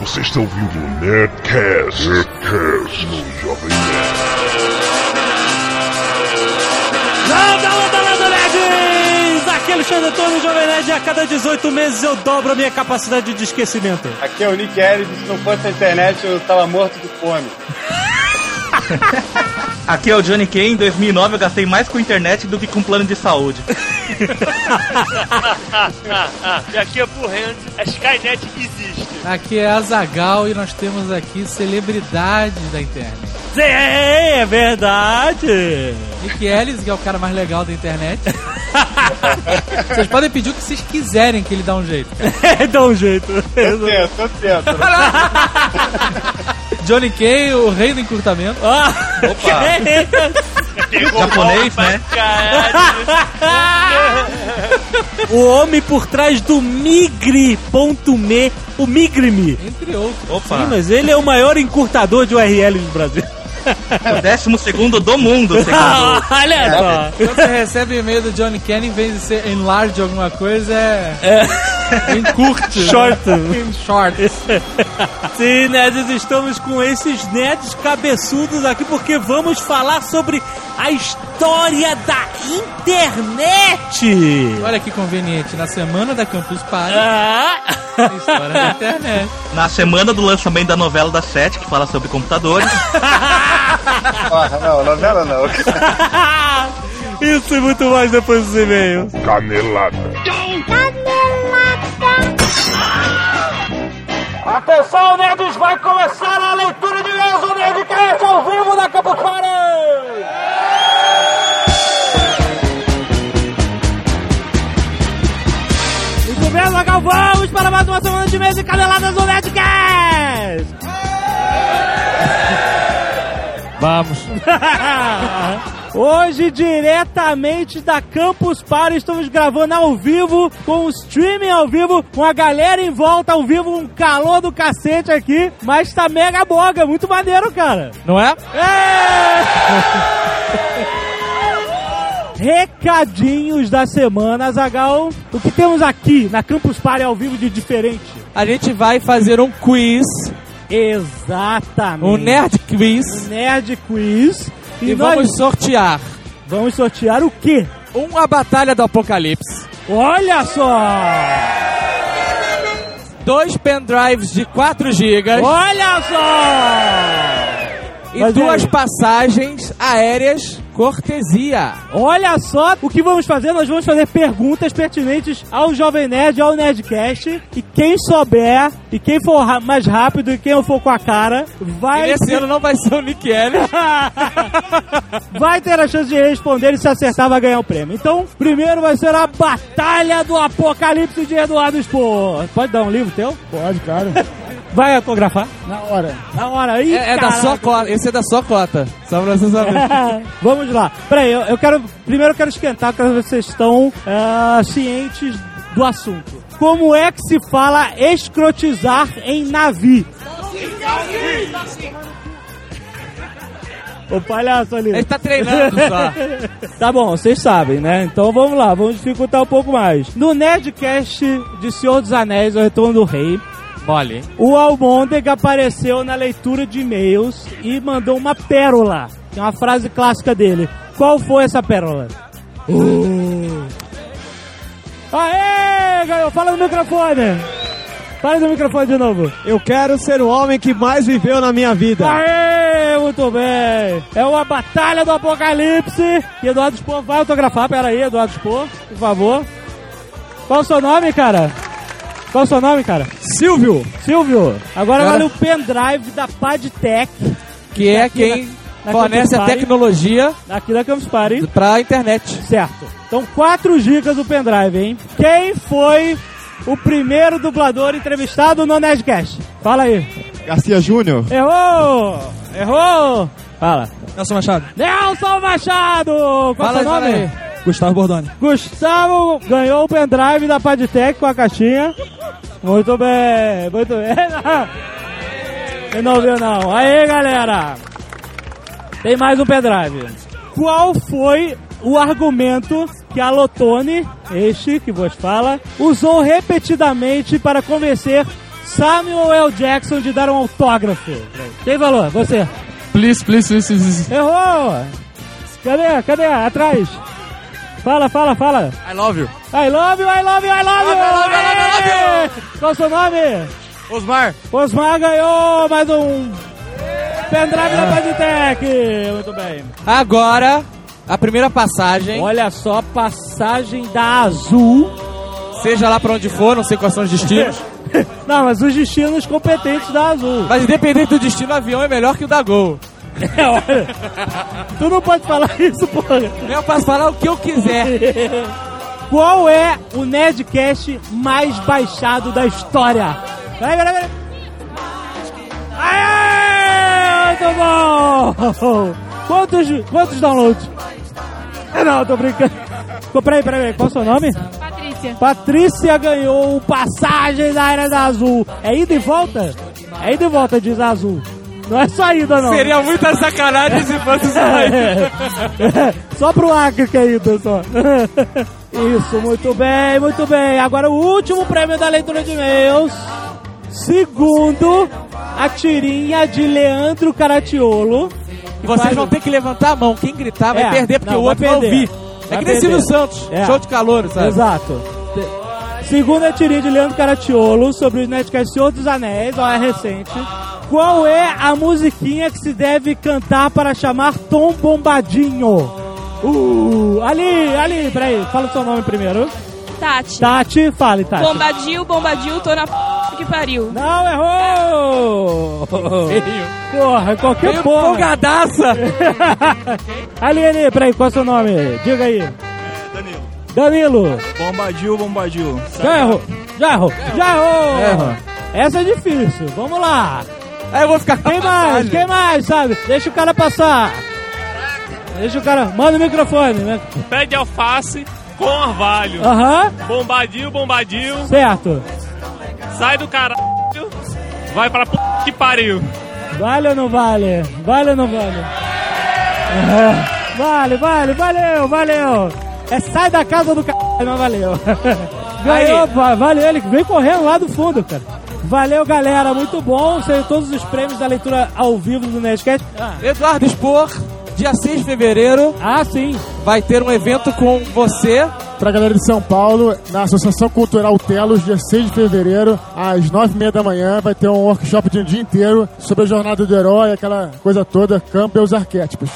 Você está ouvindo o Nerdcast, Nerdcast no Jovem Nerd. Landa, landa, landa, nerds! Aqui é Alexandre Antônio, Jovem Nerd, e a cada 18 meses eu dobro a minha capacidade de esquecimento. Aqui é o Nick Ellis, se não fosse a internet eu tava morto de fome. Aqui é o Johnny Kane, em 2009 eu gastei mais com internet do que com plano de saúde. e aqui é Burrand, a Skynet existe. Aqui é a Zagal e nós temos aqui celebridades da internet. Sim, é verdade! Nick Ellis, que é o cara mais legal da internet. vocês podem pedir o que vocês quiserem que ele dá um jeito. Dá um jeito. Eu tento, eu tento. Johnny Kay, o rei do encurtamento. Ah, Pegou Japonês, né? o homem por trás do Migre.me, o Migre-me. Entre outros. Opa, Sim, mas ele é o maior encurtador de URL do Brasil. o décimo segundo do mundo, segundo. Olha só. Quando você recebe e-mail do Johnny Kane, em vez de ser enlarge alguma coisa, é. Encurte. né? Short. Em short. Sim, nerds, estamos com esses nerds cabeçudos aqui porque vamos falar sobre a história da internet. Olha que conveniente. Na semana da Campus Party, Ah. a história da internet. Na semana do lançamento da novela da Sete, que fala sobre computadores. Ah, não, novela não. Isso e muito mais depois dos e-mails. Canelada. Atenção, nerds, vai começar a leitura de e-mails do Nerdcast ao vivo da Campus Party! Muito bem, Zagal, vamos para mais uma semana de e-mails e caneladas do Nerdcast! Vamos. Hoje, diretamente da Campus Party, estamos gravando ao vivo, com o streaming ao vivo, com a galera em volta ao vivo, um calor do cacete aqui, mas tá mega boga, muito maneiro, cara. Não é? É! Recadinhos da semana, Zagal. O que temos aqui na Campus Party ao vivo de diferente? A gente vai fazer um quiz, Exatamente. um nerd quiz, Um Nerd Quiz. E, nós vamos sortear vamos sortear o quê? uma batalha do apocalipse, Olha só! dois pendrives de 4 GB Olha só! e Mas e duas aí? passagens aéreas cortesia. Olha só o que vamos fazer. Nós vamos fazer perguntas pertinentes ao Jovem Nerd, ao Nerdcast. E quem souber, e quem for mais rápido, e quem for com a cara, vai, E esse ano não vai ser o Nick Ellis. vai ter a chance de responder e se acertar vai ganhar o prêmio. Então, primeiro vai ser a Batalha do Apocalipse de Eduardo Spor. Pode dar um livro teu? Pode, claro. Vai autografar? Na hora. Na hora. Ih, É, é da sua cota, esse é da sua cota. Só pra você saber. Vamos lá. Peraí, eu, eu quero. Primeiro eu quero esquentar, se vocês estão ah, cientes do assunto. Como é que se fala escrotizar em navi? O palhaço ali. Ele tá treinando só. Tá bom, vocês sabem, né? Então vamos lá, vamos dificultar um pouco mais. No Nerdcast de Senhor dos Anéis, O Retorno do Rei, Hein? o Almôndega apareceu na leitura de e-mails e mandou uma pérola. Que é uma frase clássica dele. Qual foi essa pérola? Aê, ganhou! Fala no microfone! Fala no microfone de novo. Eu quero ser o homem que mais viveu na minha vida. Aê, muito bem! É uma batalha do apocalipse. E Eduardo Spor vai autografar. Pera aí, Eduardo Spor, por favor. Qual o seu nome, cara? Qual o seu nome, cara? Silvio, Silvio. Agora, Agora- vale o pendrive da Padtech. Que é quem na fornece a Party. tecnologia Aqui da Campus Party. pra internet. Certo. Então, 4 GB do pendrive, hein? Quem foi o primeiro dublador entrevistado no Nerdcast? Fala aí. Garcia Júnior. Errou! Errou! Fala. Nelson Machado. Nelson Machado! Qual Fala é seu nome? aí. Gustavo Bordoni. Gustavo ganhou o pendrive da Padtech com a caixinha. Muito bem, muito bem. Você não viu não. Aí, galera. Tem mais um pendrive. Qual foi o argumento que a Lotone, este que vos fala, usou repetidamente para convencer Samuel L. Jackson de dar um autógrafo. Tem valor, você. Please, please, please, please. Errou! Cadê? Cadê? Atrás. Fala, fala, fala. I love you. I love you, I love you, I love you! I love you, I love you, I love Aê! Qual o seu nome? Osmar. Osmar ganhou mais um pendrive da Padtech. Muito bem. Agora, a primeira passagem, Olha só, passagem da Azul. seja lá pra onde for, não sei quais são os destinos, Não, mas os destinos competentes da Azul. mas independente do destino, o avião é melhor que o da Gol. É, olha. Tu não pode falar isso, porra. Eu posso falar o que eu quiser. Qual é o Nerdcast mais baixado da história? Peraí, peraí, peraí. Aê! Muito bom! Quantos, quantos downloads? Ah, Não, tô brincando. Peraí, peraí. Qual é o seu nome? Patrícia. Patrícia ganhou passagem da Era da Azul. É ida e volta? É ida e volta, diz a Azul. Não é só ida, não. Seria muita sacanagem se fosse isso aí. só pro Acre que é ida, só. Isso, muito bem, muito bem. Agora o último prêmio da leitura de e-mails. Segundo, a tirinha de Leandro Caratiolo. Vocês faz- vão ter que levantar a mão. Quem gritar vai É, perder, porque não, o vai outro vai perder. ouvir. É que nem. Silvio Santos, É. show de calor, sabe? Exato. Te- Segundo a tirinha de Leandro Caratiolo sobre o Nerdcast Senhor dos Anéis, ó, é recente. Qual é a musiquinha que se deve cantar para chamar Tom Bombadinho? Uh, ali, ali, peraí, fala o seu nome primeiro. Tati. Tati, fale, Tati. Bombadil, bombadil, tô na p que pariu. Não, errou! Porra, qualquer Meio porra. empolgadaça. ali, ali, peraí, qual é o seu nome? Diga aí. Danilo. Danilo. Bombadil, bombadil. Já errou, já errou, já errou. Essa é difícil, vamos lá. Aí eu vou ficar com Quem a mais? Quem mais, sabe? Deixa o cara passar. Deixa o cara. Manda o microfone, né? Pé de alface com orvalho. Aham, Bombadil, bombadil. certo. Sai do caralho. Vai pra p que pariu. Vale ou não vale? Vale ou não vale? Vale, vale, valeu, valeu. É sai da casa do cara, mas valeu. Ganhou, va- valeu ele, vem correndo lá do fundo, cara. Valeu, galera, muito bom. Saiu todos os prêmios da leitura ao vivo do Nerdcast. Eduardo Expor, dia 6 de fevereiro, ah, sim. vai ter um evento com você. Pra galera de São Paulo, na Associação Cultural Telos, dia 6 de fevereiro, às 9h30 da manhã, vai ter um workshop de um dia inteiro sobre a jornada do herói, aquela coisa toda, campo e os arquétipos.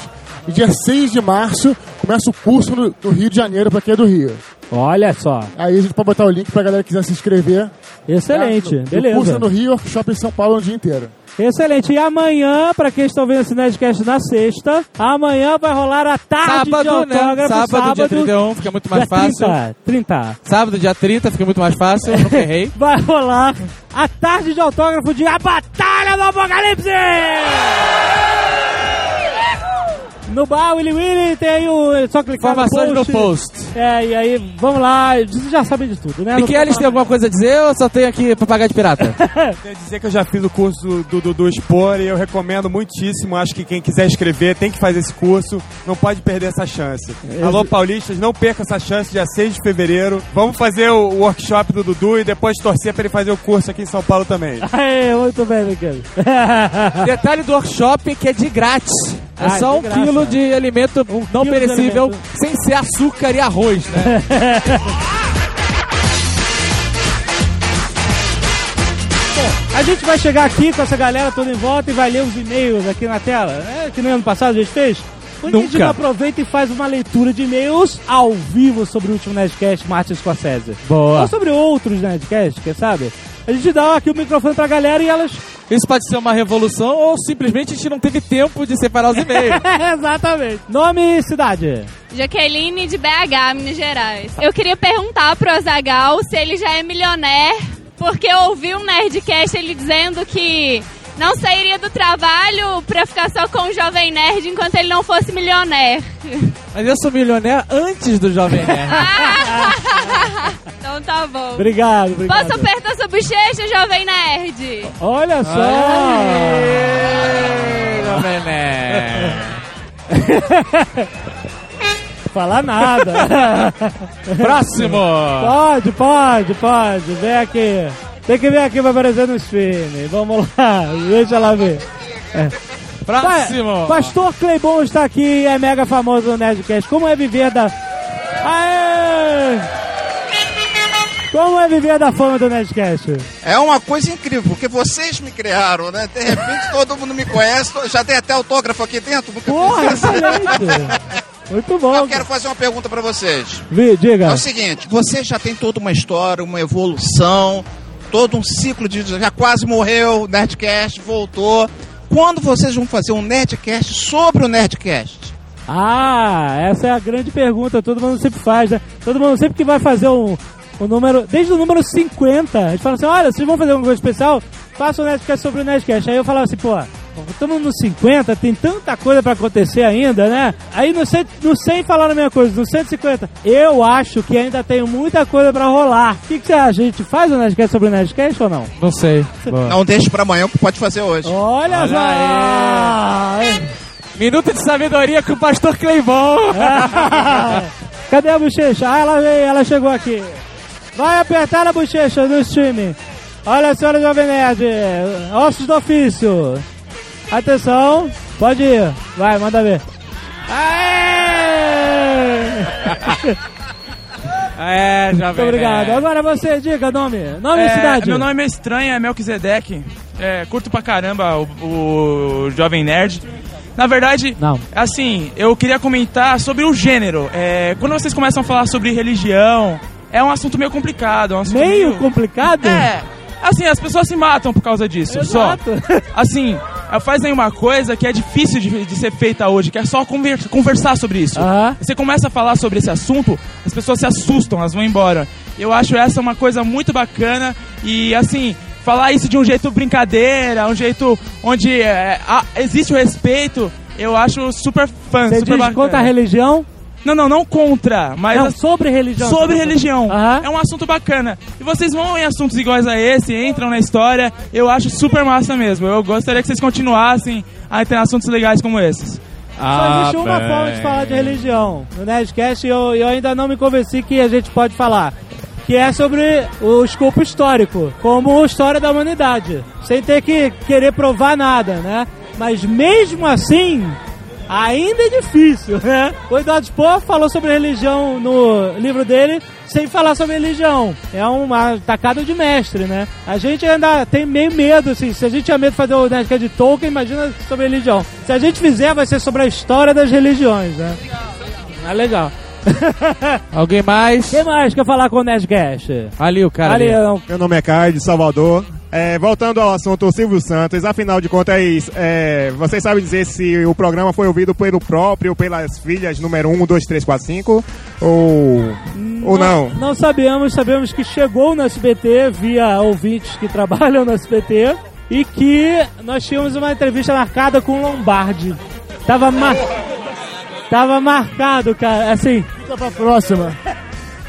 E dia 6 de março, começa o curso no, no Rio de Janeiro, pra quem é do Rio. Olha só. Aí a gente pode botar o link pra galera que quiser se inscrever. Excelente, Tá? O beleza. curso é no Rio, workshop em São Paulo, um dia inteiro. Excelente. E amanhã, pra quem estão vendo esse Nerdcast na sexta, amanhã vai rolar a tarde de Sábado, né? autógrafo. Sábado, dia 31, fica muito mais fácil. 30, 30. Sábado, dia 30, fica muito mais fácil, nunca errei. Vai rolar a tarde de autógrafo de A Batalha do Apocalipse! No bar, Willy Willy, tem aí o. é Só clicar Informações no no post. post. É, e aí, vamos lá. Vocês já sabem de tudo, né? E que eles têm alguma coisa a dizer ou só tem aqui pra pagar de pirata? Quer dizer que eu já fiz o curso do Dudu Expor e eu recomendo muitíssimo. Acho que quem quiser escrever tem que fazer esse curso. Não pode perder essa chance. Alô, paulistas, não perca essa chance, dia 6 de fevereiro. Vamos fazer o workshop do Dudu e depois torcer pra ele fazer o curso aqui em São Paulo também. Aê, muito bem, Miguel. Detalhe do workshop é que é de grátis. É Ah, só um graça. quilo de alimento não quilo de perecível, alimento. sem ser açúcar e arroz, né? A gente vai chegar aqui com essa galera toda em volta e vai ler os e-mails aqui na tela, né? Que nem ano passado a gente fez. Quando a gente Nunca. aproveita e faz uma leitura de e-mails ao vivo sobre o último Nerdcast Martin Scorsese. Boa. Ou sobre outros Nerdcasts, quem sabe? A gente dá aqui o microfone pra galera e elas... Isso pode ser uma revolução ou simplesmente a gente não teve tempo de separar os e-mails. Exatamente. Nome e cidade. Jaqueline de BH, Minas Gerais. Eu queria perguntar pro Azagal se ele já é milionaire, porque eu ouvi um Nerdcast ele dizendo que não sairia do trabalho pra ficar só com o Jovem Nerd enquanto ele não fosse milionaire. Mas eu sou milionário antes do Jovem Nerd. então tá bom. Obrigado, obrigado. Posso apertar sua bochecha, Jovem Nerd? Olha só. Aê, Jovem Nerd. Falar nada. Próximo. pode, pode, pode. Vem aqui. Tem que vir aqui pra aparecer no stream. Vamos lá, deixa lá ver. É. Próximo. Pa- Pastor Cleibon está aqui, é mega famoso no Nerdcast. Como é viver da. Aê! Como é viver da fama do Nerdcast? É uma coisa incrível, porque vocês me criaram, né? De repente todo mundo me conhece, já tem até autógrafo aqui dentro. nunca Porra, excelente! Muito bom. Eu quero fazer uma pergunta pra vocês. Vi, É diga. o seguinte, você já tem toda uma história, uma evolução, todo um ciclo de. Já quase morreu, Nerdcast, voltou. Quando vocês vão fazer um Nerdcast sobre o Nerdcast? Ah, essa é a grande pergunta, todo mundo sempre faz, né? Todo mundo sempre que vai fazer um, um número, desde o número 50, a gente fala assim, olha, vocês vão fazer alguma coisa especial, faça um Nerdcast sobre o Nerdcast. Aí eu falava assim, pô, estamos no 50, tem tanta coisa pra acontecer ainda, né? Aí no, cento, no 100 falaram a mesma coisa, no 150, eu acho que ainda tem muita coisa pra rolar. O que, que você acha? A gente faz um Nerdcast sobre o Nerdcast ou não? Não sei. Não deixe pra amanhã, que pode fazer hoje. Olha, Olha só! Minuto de sabedoria com o pastor Cleibon. Cadê a bochecha? Ah, ela veio, ela chegou aqui. Vai apertar a bochecha no streaming. Olha, senhora Jovem Nerd, ossos do ofício. Atenção, pode ir. Vai, manda ver. Aê! É, já Muito obrigado. Agora você, diga nome. Nome e É, cidade. Meu nome é estranho, é Melquisedeque. É, curto pra caramba o, o Jovem Nerd. Na verdade, Não. assim, eu queria comentar sobre o gênero. É, quando vocês começam a falar sobre religião, é um assunto meio complicado. é um assunto Meio complicado? É. Assim, as pessoas se matam por causa disso. Exato. Só. Assim, fazem uma coisa que é difícil de, de ser feita hoje, que é só conver- conversar sobre isso. Você começa a falar sobre esse assunto, as pessoas se assustam, elas vão embora. Eu acho essa uma coisa muito bacana e, assim, falar isso de um jeito brincadeira, um jeito onde é, há- existe o respeito, eu acho super fã, Você super diz bacana. contra a religião? Não, não, não contra, mas Não, assim, sobre religião. sobre religião. Aham. É um assunto bacana. E vocês vão em assuntos iguais a esse, entram na história. Eu acho super massa mesmo. Eu gostaria que vocês continuassem a ter assuntos legais como esses. Só existe uma forma de falar de religião no Nerdcast e eu, eu ainda não me convenci que a gente pode falar. Que é sobre o escopo histórico, como história da humanidade. Sem ter que querer provar nada, né? Mas mesmo assim, ainda é difícil, né? O Eduardo Spohr falou sobre religião no livro dele sem falar sobre religião. É uma tacada de mestre, né? A gente ainda tem meio medo, assim. Se a gente tinha medo de fazer o Nerdcast de Tolkien, imagina sobre religião. Se a gente fizer, vai ser sobre a história das religiões, né? É legal. Alguém mais? Quem mais quer falar com o Nerdcast? Ali, o cara. Ali, ali. Meu nome é Caio, de Salvador. É, voltando ao assunto Silvio Santos, afinal de contas, é, vocês sabem dizer se o programa foi ouvido pelo próprio, pelas filhas número 1, 2, 3, 4, 5? Ou, ou não? Não sabemos, sabemos que chegou no SBT via ouvintes que trabalham no SBT e que nós tínhamos uma entrevista marcada com o Lombardi. Tava, mar... Tava marcado, cara, assim. Fica pra próxima.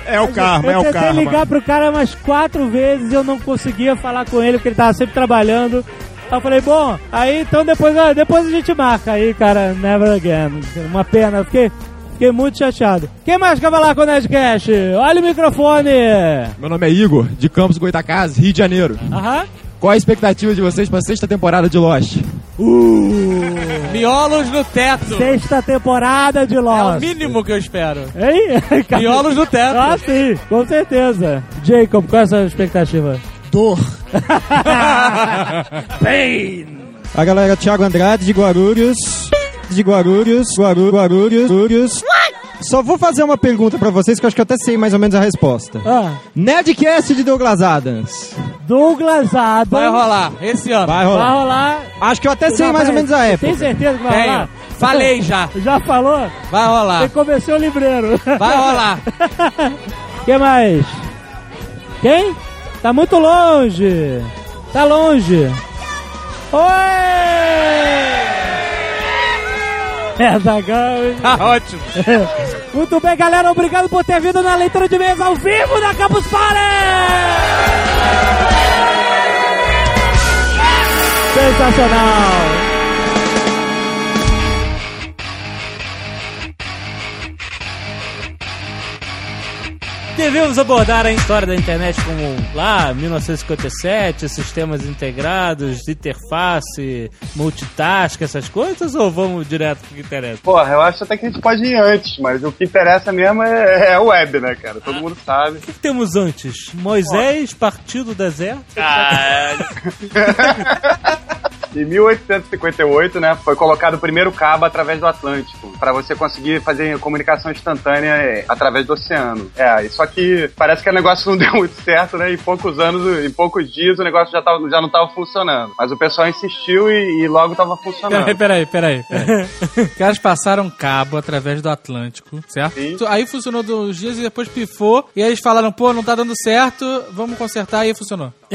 É o karma, é eu o tentei karma. ligar pro cara umas quatro vezes e eu não conseguia falar com ele, porque ele tava sempre trabalhando. Aí eu falei, bom, aí então depois, ah, depois a gente marca. Aí, cara, never again. Uma pena, eu fiquei, fiquei muito chateado. Quem mais quer falar com o Nerdcast? Olha o microfone! Meu nome é Igor, de Campos Goitacazes, Rio de Janeiro. Aham. Qual a expectativa de vocês para a sexta temporada de Lost? Miolos no teto. Sexta temporada de É o Lost. mínimo que eu espero. Hein? Miolos no teto. Ah, sim, com certeza. Jacob, qual é a sua expectativa? Dor. Pain! A galera Thiago Andrade de Guarulhos. De Guarulhos, Guarulhos, Guarulhos, Guarulhos. Só vou fazer uma pergunta pra vocês que eu acho que eu até sei mais ou menos a resposta. Ah, Nerdcast de Douglas Adams. Douglas Adams. Vai rolar, esse ano. Vai Vai rolar. rolar. Acho que eu até sei mais ou menos a época. Tem certeza que vai Tenho. rolar? Falei já. Já falou? Vai rolar. Tem que convencer o livreiro. Vai rolar. Quem mais? Quem? Tá muito longe. Tá longe. Oi! É, Zagão. Tá ótimo. Muito bem, galera. Obrigado por ter vindo na leitura de mesa ao vivo da Campus Party! Sensacional! Devemos abordar a história da internet como lá, 1957, sistemas integrados, interface, multitask, essas coisas, ou vamos direto pro que interessa? Porra, eu acho até que a gente pode ir antes, mas o que interessa mesmo é, é o web, né, cara? Todo mundo sabe. O que temos antes? Moisés partiu do deserto? Caralho. Em 1858, né, foi colocado o primeiro cabo através do Atlântico, para você conseguir fazer comunicação instantânea é, através do oceano. É, só que parece que o negócio não deu muito certo, né? Em poucos anos, em poucos dias, o negócio já, tava, já não estava funcionando. Mas o pessoal insistiu e, e logo estava funcionando. Peraí, peraí, peraí. Os caras passaram cabo através do Atlântico, certo? Aí funcionou dois dias e depois pifou. E aí eles falaram, pô, não tá dando certo, vamos consertar. E aí funcionou.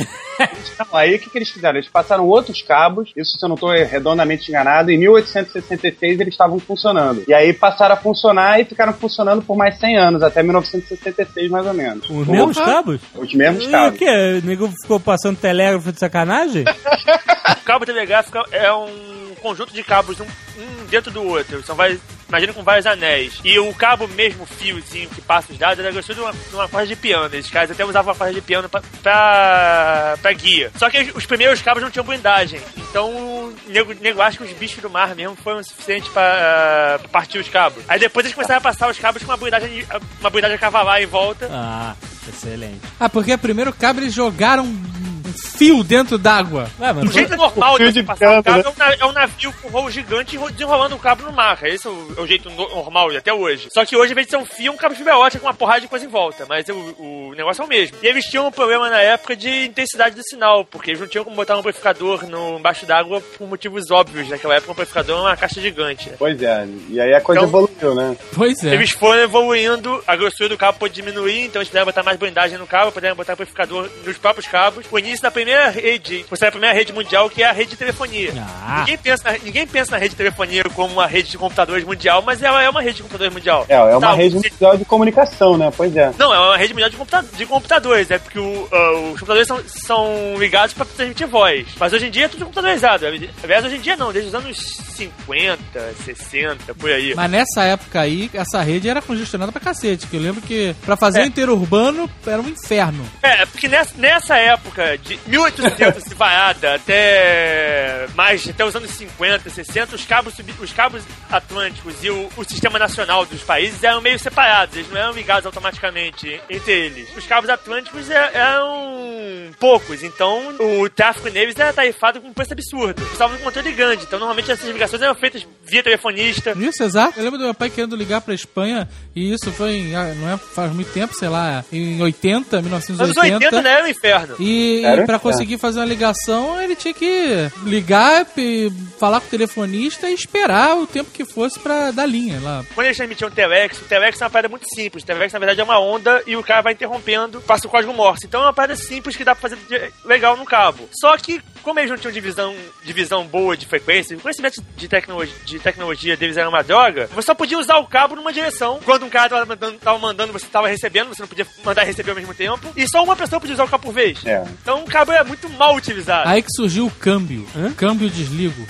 Não, aí o que, que eles fizeram? Eles passaram outros cabos, isso se eu não estou redondamente enganado, em 1866 eles estavam funcionando. E aí passaram a funcionar e ficaram funcionando por mais 100 anos, até 1966 mais ou menos. Os mesmos cabos? Os mesmos E o cabos. que? O nego ficou passando telégrafo de sacanagem? O cabo telegráfico é um conjunto de cabos um, um dentro do outro. São vários, imagina com vários anéis. E o cabo mesmo, o fiozinho que passa os dados, era gostou de uma, de uma corda de piano. Esses caras até usavam a corda de piano pra, pra, pra guia. Só que os primeiros cabos não tinham blindagem. Então o nego, nego acha que os bichos do mar mesmo foram o suficiente pra, pra partir os cabos. Aí depois eles começaram a passar os cabos com uma blindagem, uma blindagem a cavalar em volta. Ah, excelente. Ah, porque primeiro cabo eles jogaram um fio dentro d'água. O jeito normal de você passar o cabo é um, é um navio com rolo gigante enro- desenrolando o cabo no mar. Esse é o, é o jeito no- normal até hoje. Só que hoje, ao invés de ser um fio, é um cabo de fibra ótica com uma porrada de coisa em volta. Mas o, o negócio é o mesmo. E eles tinham um problema na época de intensidade do sinal, porque eles não tinham como botar um amplificador no, embaixo d'água por motivos óbvios. Naquela época, um amplificador é uma caixa gigante. né? Pois é, e aí a coisa Então- evoluiu, né? Pois é. Eles foram evoluindo, a grossura do cabo pôde diminuir, então eles puderam botar mais blindagem no cabo, puderam botar amplificador nos próprios cabos. O início da primeira rede, foi a primeira rede mundial, que é a rede de telefonia. Ah. Ninguém, pensa, na- ninguém pensa na rede de telefonia como uma rede de computadores mundial, mas ela é uma rede de computadores mundial. É, é uma Tá, rede você- mundial de comunicação, né? Pois é. Não, é uma rede mundial de, computa- de computadores, é porque o, ah, os computadores são, são ligados para transmitir voz. Mas hoje em dia é tudo computadorizado. Aliás, hoje em dia não, desde os anos 50, 60, por aí. Mas nessa época aí, essa rede era congestionada pra cacete. Que eu lembro que pra fazer É. o interurbano era um inferno. É, porque nessa, nessa época, de 1800 e vaiada até mais, até os anos 50, 60, os cabos, os cabos atlânticos e o, o sistema nacional dos países eram meio separados, eles não eram ligados automaticamente entre eles. Os cabos atlânticos é- eram poucos, então o tráfego neles era tarifado com um preço absurdo. Precisava de um controle grande, então normalmente essas ligações eram feitas via telefonista. Isso, exato. Eu lembro do meu pai querendo ligar pra Espanha, e isso foi em, ah, não é, faz muito tempo, sei lá, em 80, Nos 1980. anos 80, né, era um inferno. E, Era e pra um conseguir fazer uma ligação, ele tinha que ligar, e falar com o telefonista e esperar o tempo que fosse pra dar linha lá. Quando eles transmitiam Telex, o Telex é uma parada muito simples. O Telex, na verdade, é uma onda e o cara vai interrompendo, passa o código Morse. Então é uma parada simples que dá pra fazer legal no cabo. Só que, como eles não tinham divisão, divisão boa de frequência, o conhecimento de tecnologia, de tecnologia deles era uma droga, você só podia usar o cabo numa direção. Quando um cara tava mandando, tava mandando, você tava recebendo, você não podia mandar e receber ao mesmo tempo. E só uma pessoa podia usar o cabo por vez. É. Então o cabo é muito mal utilizado. Aí que surgiu o câmbio. Câmbio desligo.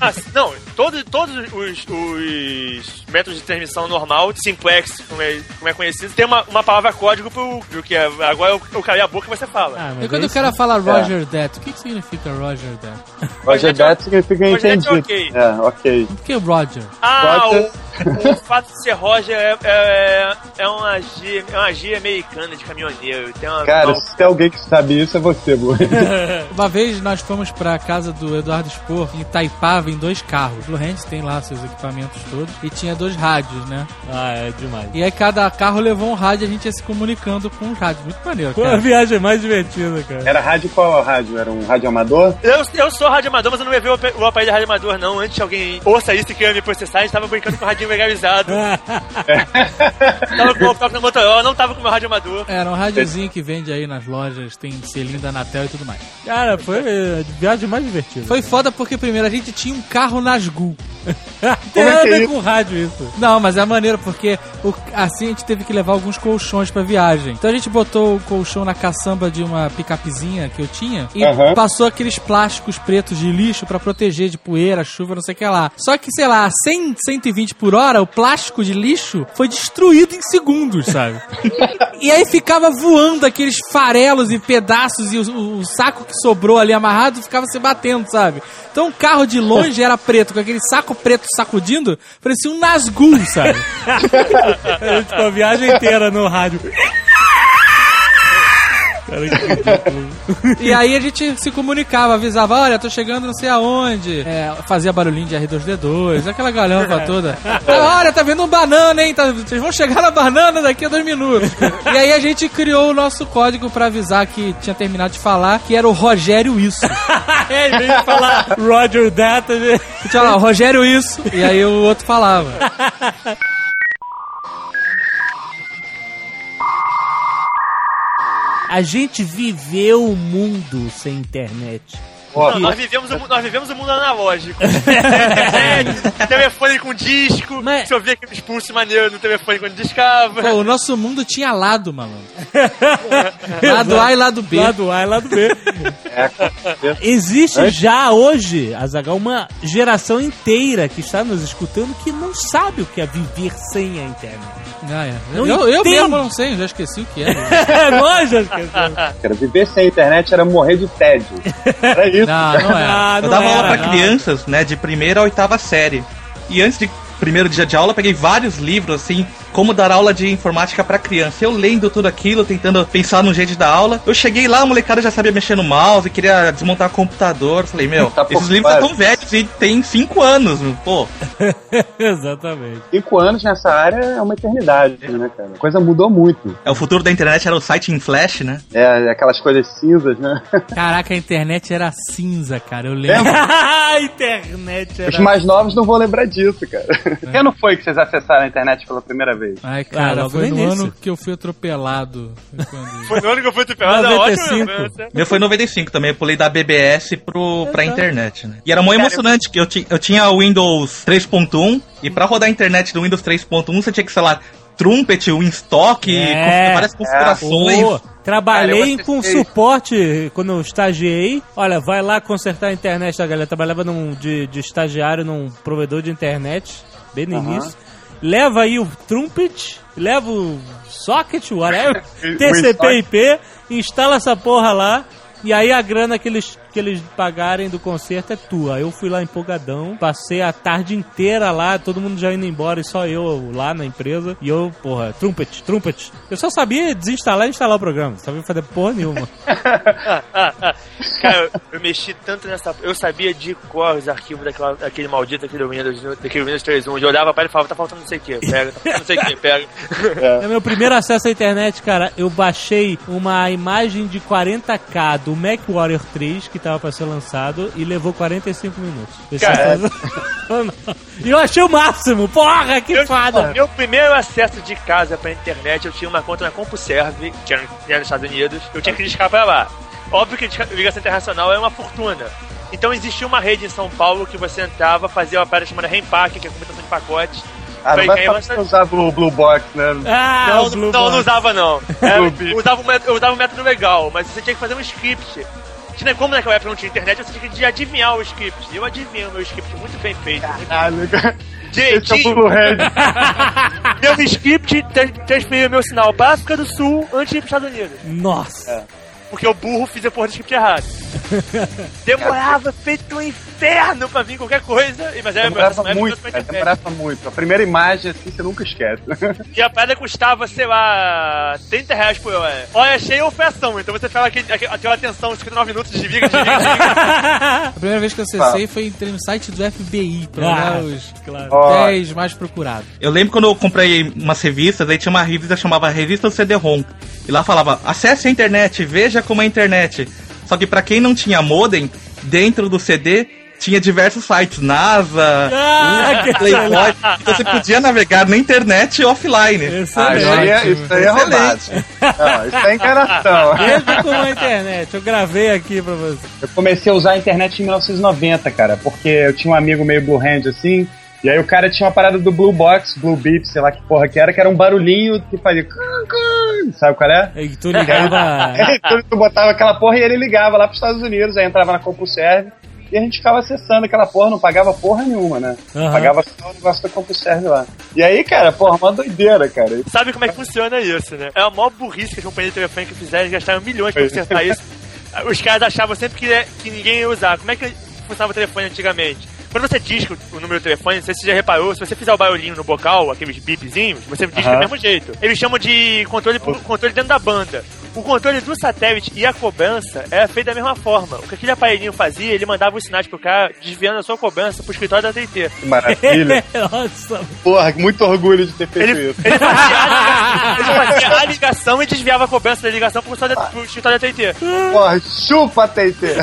Ah, não, todo, todos os, os métodos de transmissão normal, simplex, como é, como é conhecido, tem uma, uma palavra código pro, pro que é, agora eu, eu calei a boca e você fala. e quando o cara fala Roger That, o que, que significa Roger That? Roger That significa Roger That é entendido. ok. É, ok. Por que Roger? Ah, Roger- o, o fato de ser Roger é, é, é, uma, gíria, é uma gíria americana de caminhoneiro. Tem uma, Cara, uma- se tem alguém que sabe isso, é você, Blue. Uma vez nós fomos pra casa do Eduardo Spor em Itaipava em dois carros. O Lohrenz tem lá seus equipamentos todos e tinha dois rádios, né? Ah, é demais. E aí cada carro levou um rádio e a gente ia se comunicando com os rádios. Muito maneiro, Foi a viagem mais divertida, cara. Era rádio qual rádio? Era um rádio amador? Eu, eu sou rádio amador, mas eu não levei o, apa- o aparelho de rádio amador, não. Antes alguém ouça isso e queira me processar, a gente tava brincando com o radinho legalizado. tava com o toque na Motorola, não tava com o meu rádio amador. Era um rádiozinho que vende aí nas lojas, tem selinho da Anatel e tudo mais. Cara, foi a viagem mais divertida. Foi foda porque, primeiro, a gente tinha um carro Nasgu. Tem Como é nada a é ver com rádio isso. Não, mas é maneiro porque o- assim a gente teve que levar alguns colchões pra viagem. Então a gente botou o colchão na caçamba de uma picapezinha que eu tinha e Aham. passou aqueles plásticos pretos de lixo pra proteger de poeira, chuva, não sei o que lá. Só que, sei lá, a 100, 120 por hora, o plástico de lixo foi destruído em segundos, sabe? e aí ficava voando aqueles farelos e pedaços e o, o saco que sobrou ali amarrado ficava se batendo, sabe? Então o carro de longe era preto, com aquele saco preto sacudindo, parecia um Nazgûl, sabe? Eu, tipo, a viagem inteira no rádio. E aí a gente se comunicava, avisava, olha, tô chegando não sei aonde. É, fazia barulhinho de R2D2, aquela galhofa toda. Ah, olha, tá vendo um banana, hein? Tá- vocês vão chegar na banana daqui a dois minutos. E aí a gente criou o nosso código pra avisar que tinha terminado de falar, que era o Rogério Isso. É, em vez de falar Roger That, ele- Tinha lá, Rogério Isso. E aí o outro falava. A gente viveu o mundo sem internet. Não, nós, vivemos o, nós vivemos o mundo analógico. É, telefone com disco, você ouvia aqueles pulsos maneiros no telefone quando discava. Pô, o nosso mundo tinha lado, malandro. Lado A e lado B. Lado A e lado B. É, Existe Antes- já hoje, Azagal, uma geração inteira que está nos escutando que não sabe o que é viver sem a internet. Ah, é. Não eu, eu mesmo não sei, já esqueci o que era. Nós já esquecemos. Viver sem internet era morrer de tédio. Era isso. Não, não é. Ah, eu não dava aula era, pra não. crianças, né, de primeira a oitava série. E antes de primeiro dia de aula, eu peguei vários livros, assim, como dar aula de informática pra criança. Eu lendo tudo aquilo, tentando pensar no jeito de dar aula. Eu cheguei lá, a molecada já sabia mexer no mouse, queria desmontar computador. Falei, meu, Tá esses livros estão velhos e tem cinco anos, pô. Exatamente. Cinco anos nessa área é uma eternidade, né, cara? A coisa mudou muito. É, o futuro da internet era o site em flash, né? É, aquelas coisas cinzas, né? Caraca, a internet era cinza, cara. Eu lembro. a internet era... Os mais novos não vão lembrar disso, cara. Que ano foi que vocês acessaram a internet pela primeira vez? Ai, Ah, cara, logo foi no ano que eu fui atropelado. Foi quando- Foi no ano que eu fui tupeado, é 95. ótimo lembrança. Meu foi em 95 também, eu pulei da BBS pro, pra internet, né? E era mó Cara, emocionante, que eu, ti, eu tinha o Windows 3.1, e pra rodar a internet do Windows 3.1 você tinha que, sei lá, Trumpet, Winstock, É, várias configurações. Pô, trabalhei Cara, com suporte quando eu estagiei. Olha, vai lá consertar a internet da galera. Trabalhava num, de, de estagiário num provedor de internet, bem no Aham. início. Leva aí o Trumpet, leva o socket, whatever, TCP/IP, instala essa porra lá. E aí a grana que eles, que eles pagarem do concerto é tua. Eu fui lá empolgadão, passei a tarde inteira lá, todo mundo já indo embora e só eu lá na empresa. E eu, porra, Trumpet, Trumpet. Eu só sabia desinstalar e instalar o programa, não sabia fazer porra nenhuma. Cara, eu, eu mexi tanto nessa. Eu sabia de cor os arquivos daquela, daquele maldito daquele Windows, daquele Windows 3.1. Eu olhava pra ele e falava, tá faltando não sei o que, pega, tá faltando não sei o que, pega. É meu primeiro acesso à internet, cara. Eu baixei uma imagem de 40k do Mac Warrior 3 que tava pra ser lançado e levou 45 minutos. Acesso- E eu achei o máximo. Porra, que Eu- foda. Meu primeiro acesso de casa pra internet, eu tinha uma conta na CompuServe, que era nos Estados Unidos, eu tinha que discar pra lá. Óbvio que ligação internacional é uma fortuna. Então existia uma rede em São Paulo que você entrava, fazia uma parada chamada Rempack, que é computação de pacotes. Ah, não Pra vai falar que usava o Blue Box, né? Ah, não, não, Box. não usava não. É, eu usava um método legal, mas você tinha que fazer um script. Tinha como naquela época não tinha internet, você tinha que adivinhar o script. E eu adivinho o meu script muito bem feito. Caralho, cara. É direitinho. Meu script tra- transferiu meu sinal pra África do Sul antes de ir pros Estados Unidos. Nossa. Porque o burro fiz a porra do script errado. Demorava feito um inferno pra vir qualquer coisa. e- Mas é, Demorava mas- muito, cara. Demorava muito. A primeira imagem, assim, você nunca esquece. E a parada custava, sei lá, 30 reais por hora. Olha, achei ofensão. Então você aquele, aquele- aquela atenção, 59 minutos, desliga, desliga, desliga. A primeira vez que eu acessei foi entrei no site do FBI pra Ah, olhar os claro. Ó. 10 mais procurados. Eu lembro quando eu comprei umas revistas, aí tinha uma revista que chamava Revista CD-ROM. E lá falava, acesse a internet, veja como é a internet. Só que pra quem não tinha modem, dentro do CD tinha diversos sites, NASA, Ah, Playboy. excelente. Então você podia navegar na internet offline. Ah, isso aí é, isso aí é roubado. Não, isso é enganação. Veja como a internet. Eu gravei aqui pra você. Eu comecei a usar a internet em 1990, cara, porque eu tinha um amigo meio Blue Hand assim, e aí o cara tinha uma parada do Blue Box, Blue Beep, sei lá que porra que era, que era um barulhinho que fazia. Sabe qual é? E tu ligava. tu, tu botava aquela porra e ele ligava lá pros Estados Unidos, aí entrava na CompuServe e a gente ficava acessando aquela porra, não pagava porra nenhuma, né? Aham. Pagava só o negócio da CompuServe lá. E aí, cara, porra, uma doideira, cara. Sabe como é que funciona isso, né? É a maior burrice que as companhias de telefone que fizeram, eles gastaram milhões pra consertar isso. Os caras achavam sempre que, que ninguém ia usar. Como é que funcionava o telefone antigamente? Quando você disca o número do telefone, não sei se você já reparou, se você fizer o barulhinho no bocal, aqueles bipzinhos, você disca Aham. do mesmo jeito. Eles chamam de controle, por- controle dentro da banda. O controle do satélite e a cobrança era feito da mesma forma. O que aquele aparelhinho fazia, ele mandava os sinais pro cara desviando a sua cobrança pro escritório da TT. Que maravilha. Nossa. Porra, muito orgulho de ter feito Ele, isso. ele fazia, a, ele fazia a ligação e desviava a cobrança da ligação pro, escritório da- pro escritório da TT. Porra, chupa, TT.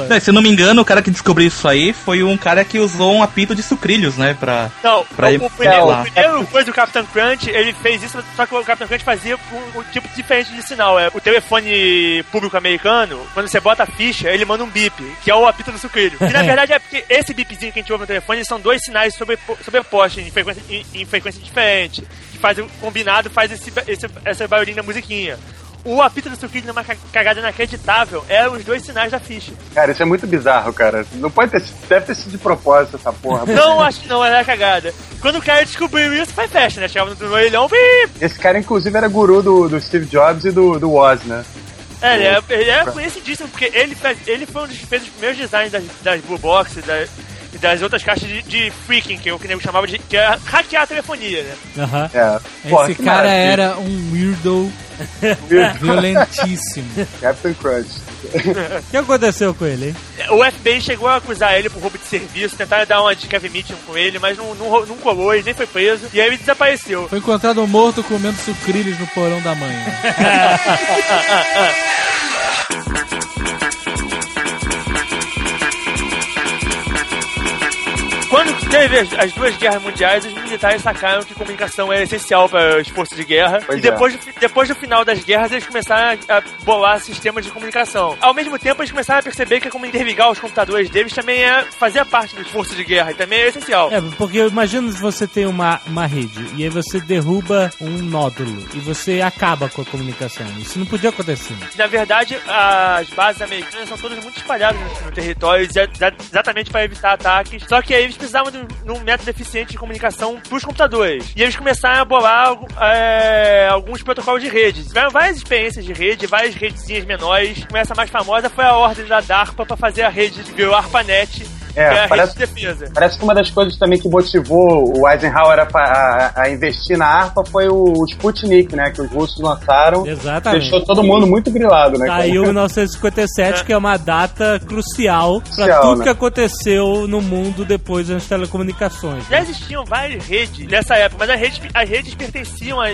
Não, se eu não me engano, o cara que descobriu isso aí foi um cara que usou um apito de sucrilhos, né? Pra, Não, pra o, ir o primeiro, lá. o primeiro coisa do Capitão Crunch, ele fez isso, só que o Capitão Crunch fazia um, um tipo diferente de sinal. É, o telefone público americano, quando você bota a ficha, ele manda um bip, que é o apito do sucrilho. E na verdade é porque esse bipzinho que a gente ouve no telefone são dois sinais sobrepo- sobrepostos em frequência, em, em frequência diferente. Que faz o combinado, faz esse, esse, essa barulhinho da musiquinha. O apito do sucrilho numa ca- cagada inacreditável é os dois sinais da ficha. Cara, isso é muito bizarro, cara. Não pode ter sido, deve ter sido de propósito essa porra. Não, acho que não, era cagada. Quando o cara descobriu isso, foi festa, né? Chegava no orelhão, bip! Esse cara, inclusive, era guru do, do Steve Jobs e do, do Woz, né? É, ele é, ele é conhecidíssimo, porque ele, fez, ele foi um dos que fez os primeiros designs das, das Blue Box e das, e das outras caixas de, de freaking, que eu que eu chamava de que é hackear a telefonia, né? Aham. É. Esse que cara maravilha. era um weirdo violentíssimo. Captain Crunch. O que aconteceu com ele, hein? O FBI chegou a acusar ele por roubo de serviço, tentaram dar uma de Kevin Meeting com ele, mas não, não, não colou, ele nem foi preso, e aí ele desapareceu. Foi encontrado morto comendo sucrilhos no porão da mãe. Quando teve as, as duas guerras mundiais, os militares sacaram que comunicação era essencial para os forças de guerra. Pois e depois, do, fi- depois do final das guerras, eles começaram a, bolar sistemas de comunicação. Ao mesmo tempo, eles começaram a perceber que como interligar os computadores deles também é, fazia parte das forças de guerra e também é essencial. É, porque eu imagino se você tem uma, uma rede e aí você derruba um nódulo e você acaba com a comunicação. Isso não podia acontecer. Na verdade, as bases americanas são todas muito espalhadas no, território, exa- exatamente para evitar ataques. Só que aí eles precisavam de um, método eficiente de comunicação para os computadores. E eles começaram a bolar é, alguns protocolos de rede. Tiveram várias experiências de rede, várias redezinhas menores. Essa mais famosa foi a ordem da DARPA para fazer a rede de virou ARPANET, É, que é a parece- de defesa. Parece que uma das coisas também que motivou o Eisenhower a, a- a investir na ARPA foi o Sputnik, né? Que os russos lançaram. Exatamente. Deixou todo mundo muito grilado, né? Saiu em 1957, que é uma data crucial para tudo né? que aconteceu no mundo depois das telecomunicações. Já existiam várias redes nessa época, mas as redes, as redes pertenciam a,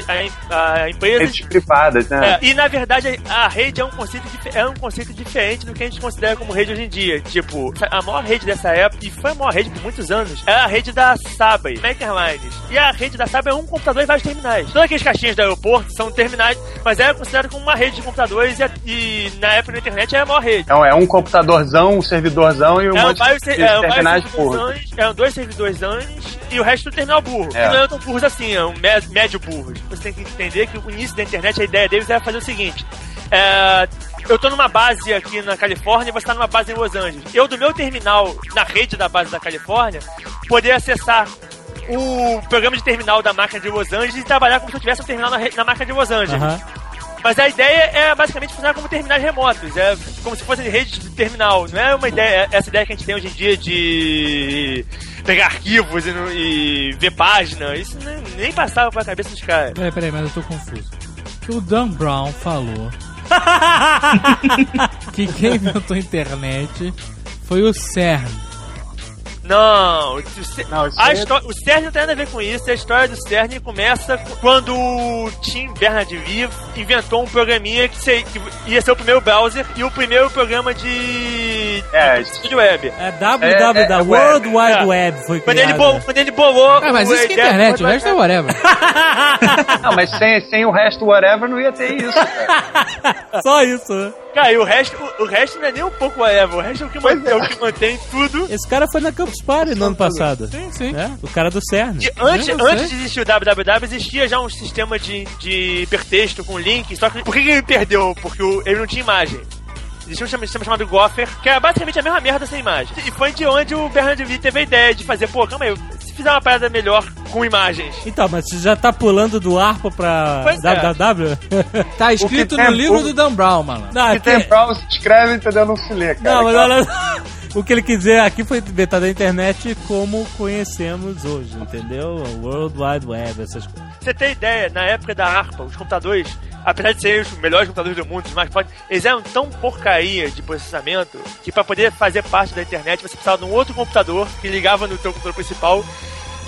a, a empresas Redes privadas, né? É, e na verdade a rede é um conceito é um conceito diferente do que a gente considera como rede hoje em dia. Tipo, a maior rede dessa época, e foi a maior rede por muitos anos, é a rede da Subway, Airlines. E a rede da Subway é um computador e vários terminais. Todas aquelas caixinhas do aeroporto são terminais, mas é considerado como uma rede de computadores e, e na época na internet é a maior rede. Então é um computadorzão, um servidorzão e um É, monte vários, de é, terminais burros. é, dois servidores antes e o resto do terminal burro. É. Não é tão burros assim, é um mé- médio burros. Você tem que entender que o início da internet, a ideia deles era fazer o seguinte: é, eu tô numa base aqui na Califórnia e você tá numa base em Los Angeles. Eu, do meu terminal, na rede da base da Califórnia, poder acessar o programa de terminal da máquina de Los Angeles e trabalhar como se eu tivesse um terminal na, na máquina de Los Angeles. Aham. Mas a ideia é basicamente funcionar como terminais remotos. É como se fossem redes de terminal. Não é uma ideia, essa ideia que a gente tem hoje em dia de pegar arquivos e, e ver página. Isso nem, nem passava pela cabeça dos caras. Peraí, peraí, mas eu tô confuso. O Dan Brown falou que quem inventou a internet foi o CERN. Não, o, Ce- Não, a é- histó- o CERN não tem nada a ver com isso. A história do CERN começa quando o Tim Bernard-Lee inventou um programinha que, se- que ia ser o primeiro browser e o primeiro programa de, É, de web. É www, É, é, é World web. Wide É. Web foi Quando ele, bolou, quando ele bolou. Ah, mas o isso que é internet, o resto é whatever. Não, mas sem, sem o resto whatever não ia ter isso, cara. Só isso, né? Cara, e o resto, o, o resto não é nem um pouco whatever. O resto é o que, mantém, é o que mantém tudo. Esse cara foi na Campus Party no ano passado. Sim, sim. É, o cara do CERN. E antes, antes de existir o www, existia já um sistema de, de hipertexto com link. Só que por que ele perdeu? Porque o- ele não tinha imagem. Existia um sistema chamado Gopher, que era basicamente a mesma merda sem imagem. E foi de onde o Bernard Lee teve a ideia de fazer, pô, calma aí, fizer uma parada melhor com imagens. Então, mas você já tá pulando do ARPA pra Pois é. www? Tá escrito que no tem- livro o- do Dan Brown, mano. Não, Se aqui, tem browser, escreve, entendeu? Não se lê, cara. não, mas Aquela- olha... O que ele quis dizer aqui foi metade da internet como conhecemos hoje, entendeu? World Wide Web, essas coisas. Pra Você tem ideia, na época da ARPA, os computadores, apesar de serem os melhores computadores do mundo, os smartphones, eles eram tão porcaria de processamento que pra poder fazer parte da internet você precisava de um outro computador que ligava no teu computador principal,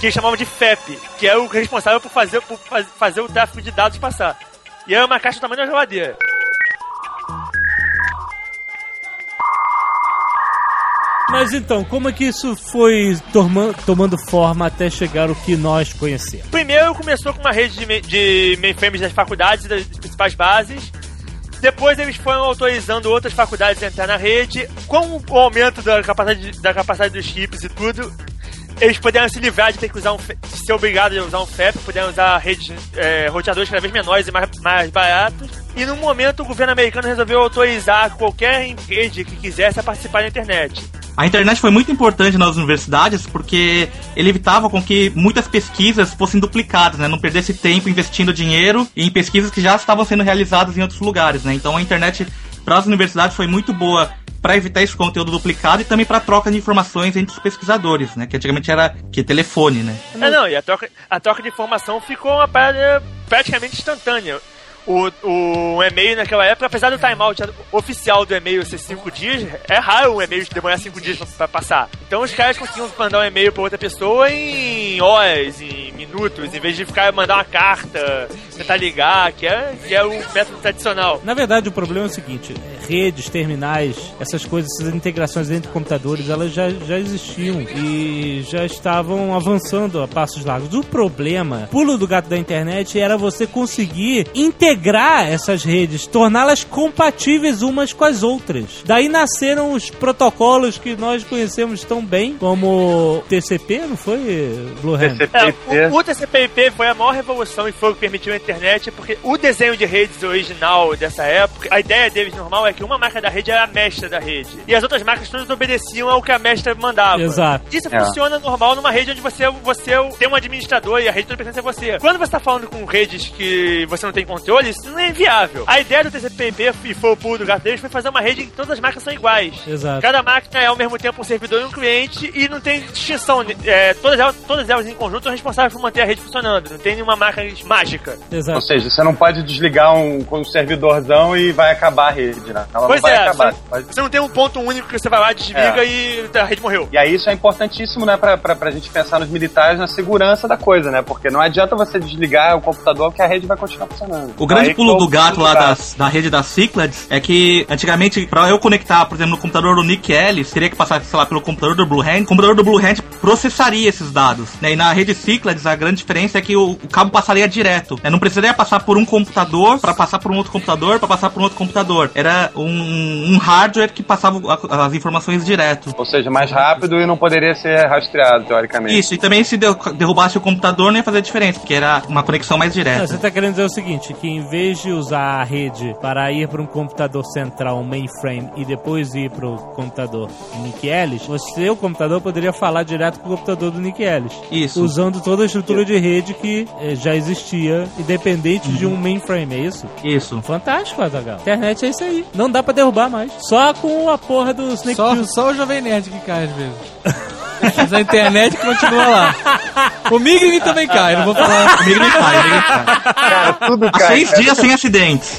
que eles chamavam de FEP, que é o responsável por fazer, por faz- fazer o tráfego de dados passar. E era uma caixa do tamanho da geladeira. Mas então, como é que isso foi torma- tomando forma até chegar o que nós conhecemos? Primeiro começou com uma rede de, de mainframes das faculdades e das principais bases. Depois eles foram autorizando outras faculdades a entrar na rede. Com o aumento da capacidade, da capacidade dos chips e tudo, eles puderam se livrar de ter que usar um, ser obrigados a usar um FEP, puderam usar redes, é, roteadores cada vez menores e mais, mais baratos. E no momento o governo americano resolveu autorizar qualquer rede que quisesse a participar da internet. A internet foi muito importante nas universidades porque ele evitava com que muitas pesquisas fossem duplicadas, né? Não perdesse tempo investindo dinheiro em pesquisas que já estavam sendo realizadas em outros lugares, né? Então a internet para as universidades foi muito boa para evitar esse conteúdo duplicado e também para troca de informações entre os pesquisadores, né? Que antigamente era que telefone, né? É, não, e a troca, a troca de informação ficou uma parada praticamente instantânea. O, o e-mail naquela época, apesar do timeout oficial do e-mail ser 5 dias, é raro um e-mail demorar 5 dias pra, pra passar. Então os caras conseguiam mandar um e-mail pra outra pessoa em horas, em minutos, em vez de ficar mandar uma carta, tentar ligar, que é, que é o método tradicional. Na verdade, o problema é o seguinte: redes, terminais, essas coisas, essas integrações entre computadores, elas já, já existiam e já estavam avançando a passos largos. O problema, pulo do gato da internet, era você conseguir integrar essas redes, torná-las compatíveis umas com as outras. Daí nasceram os protocolos que nós conhecemos tão bem, como TCP, não foi, Blue Hand? É, o, o TCP/IP foi a maior revolução e foi o que permitiu a internet, porque o desenho de redes original dessa época, a ideia deles normal é que uma máquina da rede era a mestra da rede. E as outras máquinas todas obedeciam ao que a mestra mandava. Exato. Isso É. funciona normal numa rede onde você, você tem um administrador e a rede toda pertence a você. Quando você está falando com redes que você não tem controle, isso não é inviável. A ideia do TCP/IP e foi o pulo do gato deles foi fazer uma rede em que todas as máquinas são iguais. Exato. Cada máquina é ao mesmo tempo um servidor e um cliente e não tem distinção. É, todas, elas, todas elas em conjunto são responsáveis por manter a rede funcionando. Não tem nenhuma máquina mágica. Ou seja, você não pode desligar um, com um servidorzão e vai acabar a rede, né? Ela pois não vai é, acabar. você, você não tem um ponto único que você vai lá, desliga É. e a rede morreu. E aí isso é importantíssimo, né, pra, pra, pra gente pensar nos militares na segurança da coisa, né? Porque não adianta você desligar o computador que a rede vai continuar funcionando. O grande pulo do gato lá das- da rede da Cyclades é que antigamente, pra eu conectar, por exemplo, no computador do Nick Ellis, teria que passar, sei lá, pelo computador do Blue Hand. O computador do Blue Hand processaria esses dados. Né? E na rede Cyclades, a grande diferença é que o, o cabo passaria direto. né? Não precisaria passar por um computador pra passar por um outro computador pra passar por um outro computador. Era um, um hardware que passava a- as informações direto. Ou seja, mais rápido e não poderia ser rastreado, teoricamente. Isso, e também se derrubasse o computador não ia fazer diferença, porque era uma conexão mais direta. Não, você está querendo dizer o seguinte, que em vez de usar a rede para ir para um computador central, um mainframe, e depois ir para o computador Nick Ellis, o seu computador poderia falar direto com o computador do Nick Ellis. Isso. Usando toda a estrutura de rede que eh, já existia, independente de um mainframe, é isso? Isso. Fantástico, Azaghal. Internet é isso aí. Não dá para derrubar mais. Só com a porra do Snake Só, só o Jovem Nerd que cai às vezes. Mas a internet continua lá. O Migrin também cai, não vou falar. O Migrin cai, o Migrin cai. Cara, tudo Há cai, seis cara. dias sem acidentes.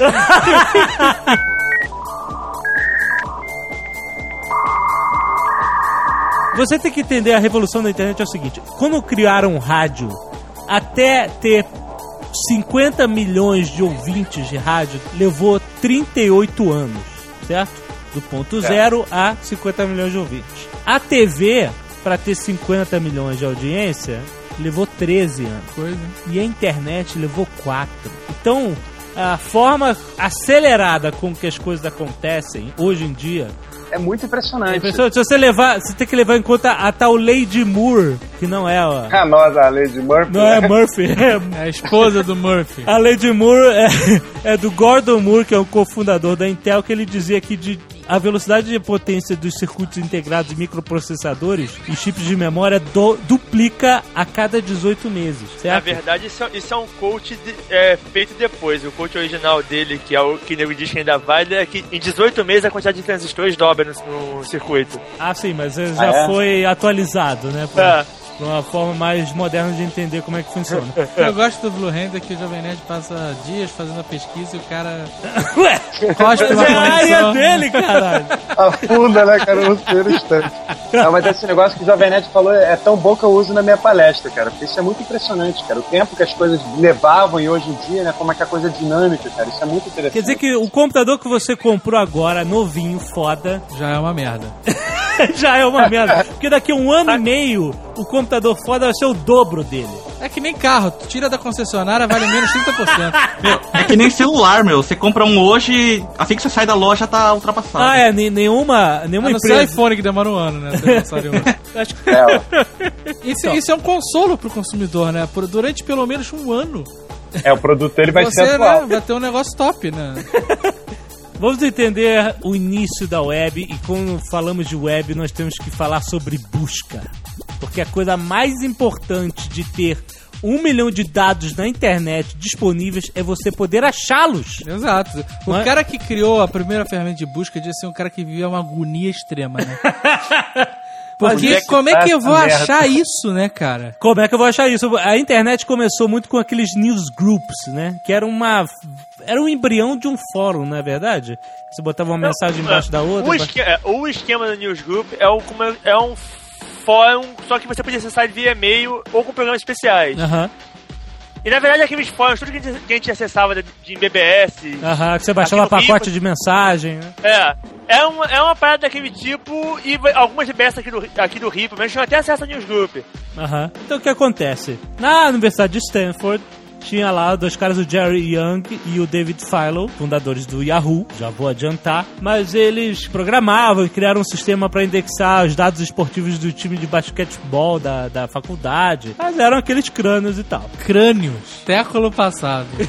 Você tem que entender a revolução da internet é o seguinte: quando criaram o rádio, até ter 50 milhões de ouvintes de rádio, levou 38 anos, certo? Do ponto zero a 50 milhões de ouvintes. A TV, para ter 50 milhões de audiência, levou 13 anos. E a internet levou 4. Então, a forma acelerada com que as coisas acontecem hoje em dia É muito impressionante. é impressionante. Se você levar, você tem que levar em conta a tal Lady Moore, que não é a, A nossa Lady Murphy. não é Murphy, É a esposa do Murphy. a Lady Moore é, é do Gordon Moore, que é o cofundador da Intel, que ele dizia que de, a velocidade de potência dos circuitos integrados microprocessadores e chips de memória do- duplica a cada 18 meses, Na certo? verdade, isso, é- isso é um coach de- é, feito depois. O coach original dele, que é o que o nego diz que ainda vale, é que em 18 meses a quantidade de transistores dobra no, no circuito. Ah, sim, mas já Ah, é? foi atualizado, né? Pra, É. uma forma mais moderna de entender como é que funciona. Eu gosto do Blue Hand que o Jovem Nerd passa dias fazendo a pesquisa e o cara. Ué, Cospe mas uma é a área dele, caralho. Afunda, né, cara, no primeiro instante. Não, mas esse negócio que o Jovem Nerd falou é tão bom que eu uso na minha palestra, cara. Porque isso é muito impressionante, cara. O tempo que as coisas levavam e hoje em dia, né, como é que a coisa é dinâmica, cara. Isso é muito interessante. Quer dizer que o computador que você comprou agora, novinho, foda, Já é uma merda. já é uma merda. Porque daqui a um ano e meio, o computador foda vai ser o dobro dele. É que nem carro, tu tira da concessionária, vale menos 30%. É que nem celular, meu. Você compra um hoje, assim que você sai da loja, tá ultrapassado. Ah, é, ne- nenhuma, nenhuma Ah, não sei empresa. iPhone que demora um ano, né? Acho que... Isso, isso é um consolo pro consumidor, né? Por, durante pelo menos um ano. É, o produto dele vai você ser atual. né, vai ter um negócio top, né? Vamos entender o início da web e quando falamos de web nós temos que falar sobre busca. Porque a coisa mais importante de ter um milhão de dados na internet disponíveis é você poder achá-los. Exato. O é? cara que criou a primeira ferramenta de busca devia ser um cara que vivia uma agonia extrema, né? Porque é como é que eu vou merda? achar isso, né, cara? Como é que eu vou achar isso? A internet começou muito com aqueles newsgroups, né? Que era uma. Era um embrião de um fórum, não é verdade? Você botava uma mensagem embaixo da outra. O, esque- é, o esquema do Newsgroup é, o, como é, é um fórum, só que você podia acessar via e-mail ou com programas especiais. Aham. E na verdade aqueles fóruns, tudo que a gente, que a gente acessava de, de BBS. Aham, que você baixava pacote Rio, de mensagem, né? É. É uma, é uma parada daquele tipo e algumas BBS aqui do, aqui do Rio, pelo menos, tinham até acesso ao Newsgroup. Aham. Então o que acontece? Na Universidade de Stanford, tinha lá dois caras, o Jerry Young e o David Philo, fundadores do Yahoo, já vou adiantar, mas eles programavam e criaram um sistema para indexar os dados esportivos do time de basquetebol da, da faculdade. Mas eram aqueles crânios e tal. Crânios. Século passado.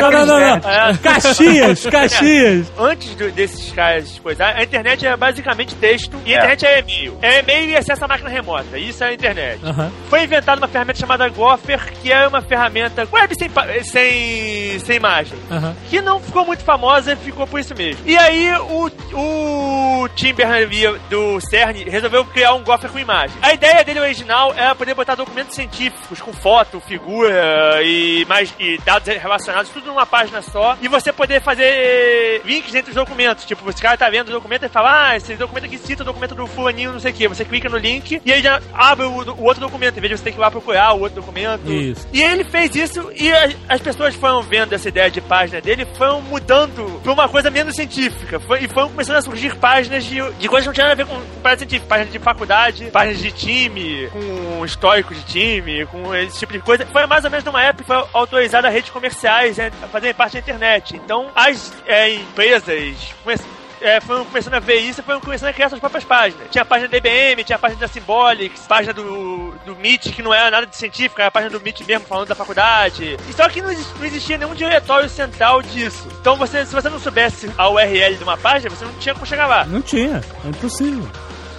Não, não, não, não. É. Caxias, Caxias. Antes do- desses caras coisar, a internet é basicamente texto e a É. internet é e-mail. É e-mail e acesso à máquina remota. Isso é a internet. Aham. Foi inventada uma ferramenta chamada Gopher, que é uma ferramenta web sem, sem, sem imagem. Que não ficou muito famosa e ficou por isso mesmo. E aí o, o Tim Berners-Lee do CERN resolveu criar um Gopher com imagem. A ideia dele original era poder botar documentos científicos com foto, figura e, mais, e dados relacionados, tudo numa página só. E você poder fazer links entre os documentos. Tipo, esse cara tá vendo o documento e fala, ah, esse documento aqui cita o documento do fulaninho, não sei o que. Você clica no link e aí já abre o, o outro documento, em vez de você ter que ir lá procurar o outro documento. Isso. E ele fez isso e a- as pessoas foram vendo essa ideia de página dele, foram mudando pra uma coisa menos científica. E foram começando a surgir páginas de, de coisas que não tinham nada a ver com, com página científica. Páginas de faculdade, páginas de time, com histórico de time, com esse tipo de coisa. Foi mais ou menos numa época que foi autorizada redes comerciais né, a fazerem parte da internet. Então, as é, empresas é, começando a ver isso e foram começando a criar suas próprias páginas. Tinha a página da IBM, tinha a página da Symbolics, página do, do Meet, que não era nada de científica, era a página do Meet mesmo falando da faculdade. E Só que não, exi- não existia nenhum diretório central disso. Então, você, se você não soubesse a URL de uma página, você não tinha como chegar lá. Não tinha, é impossível.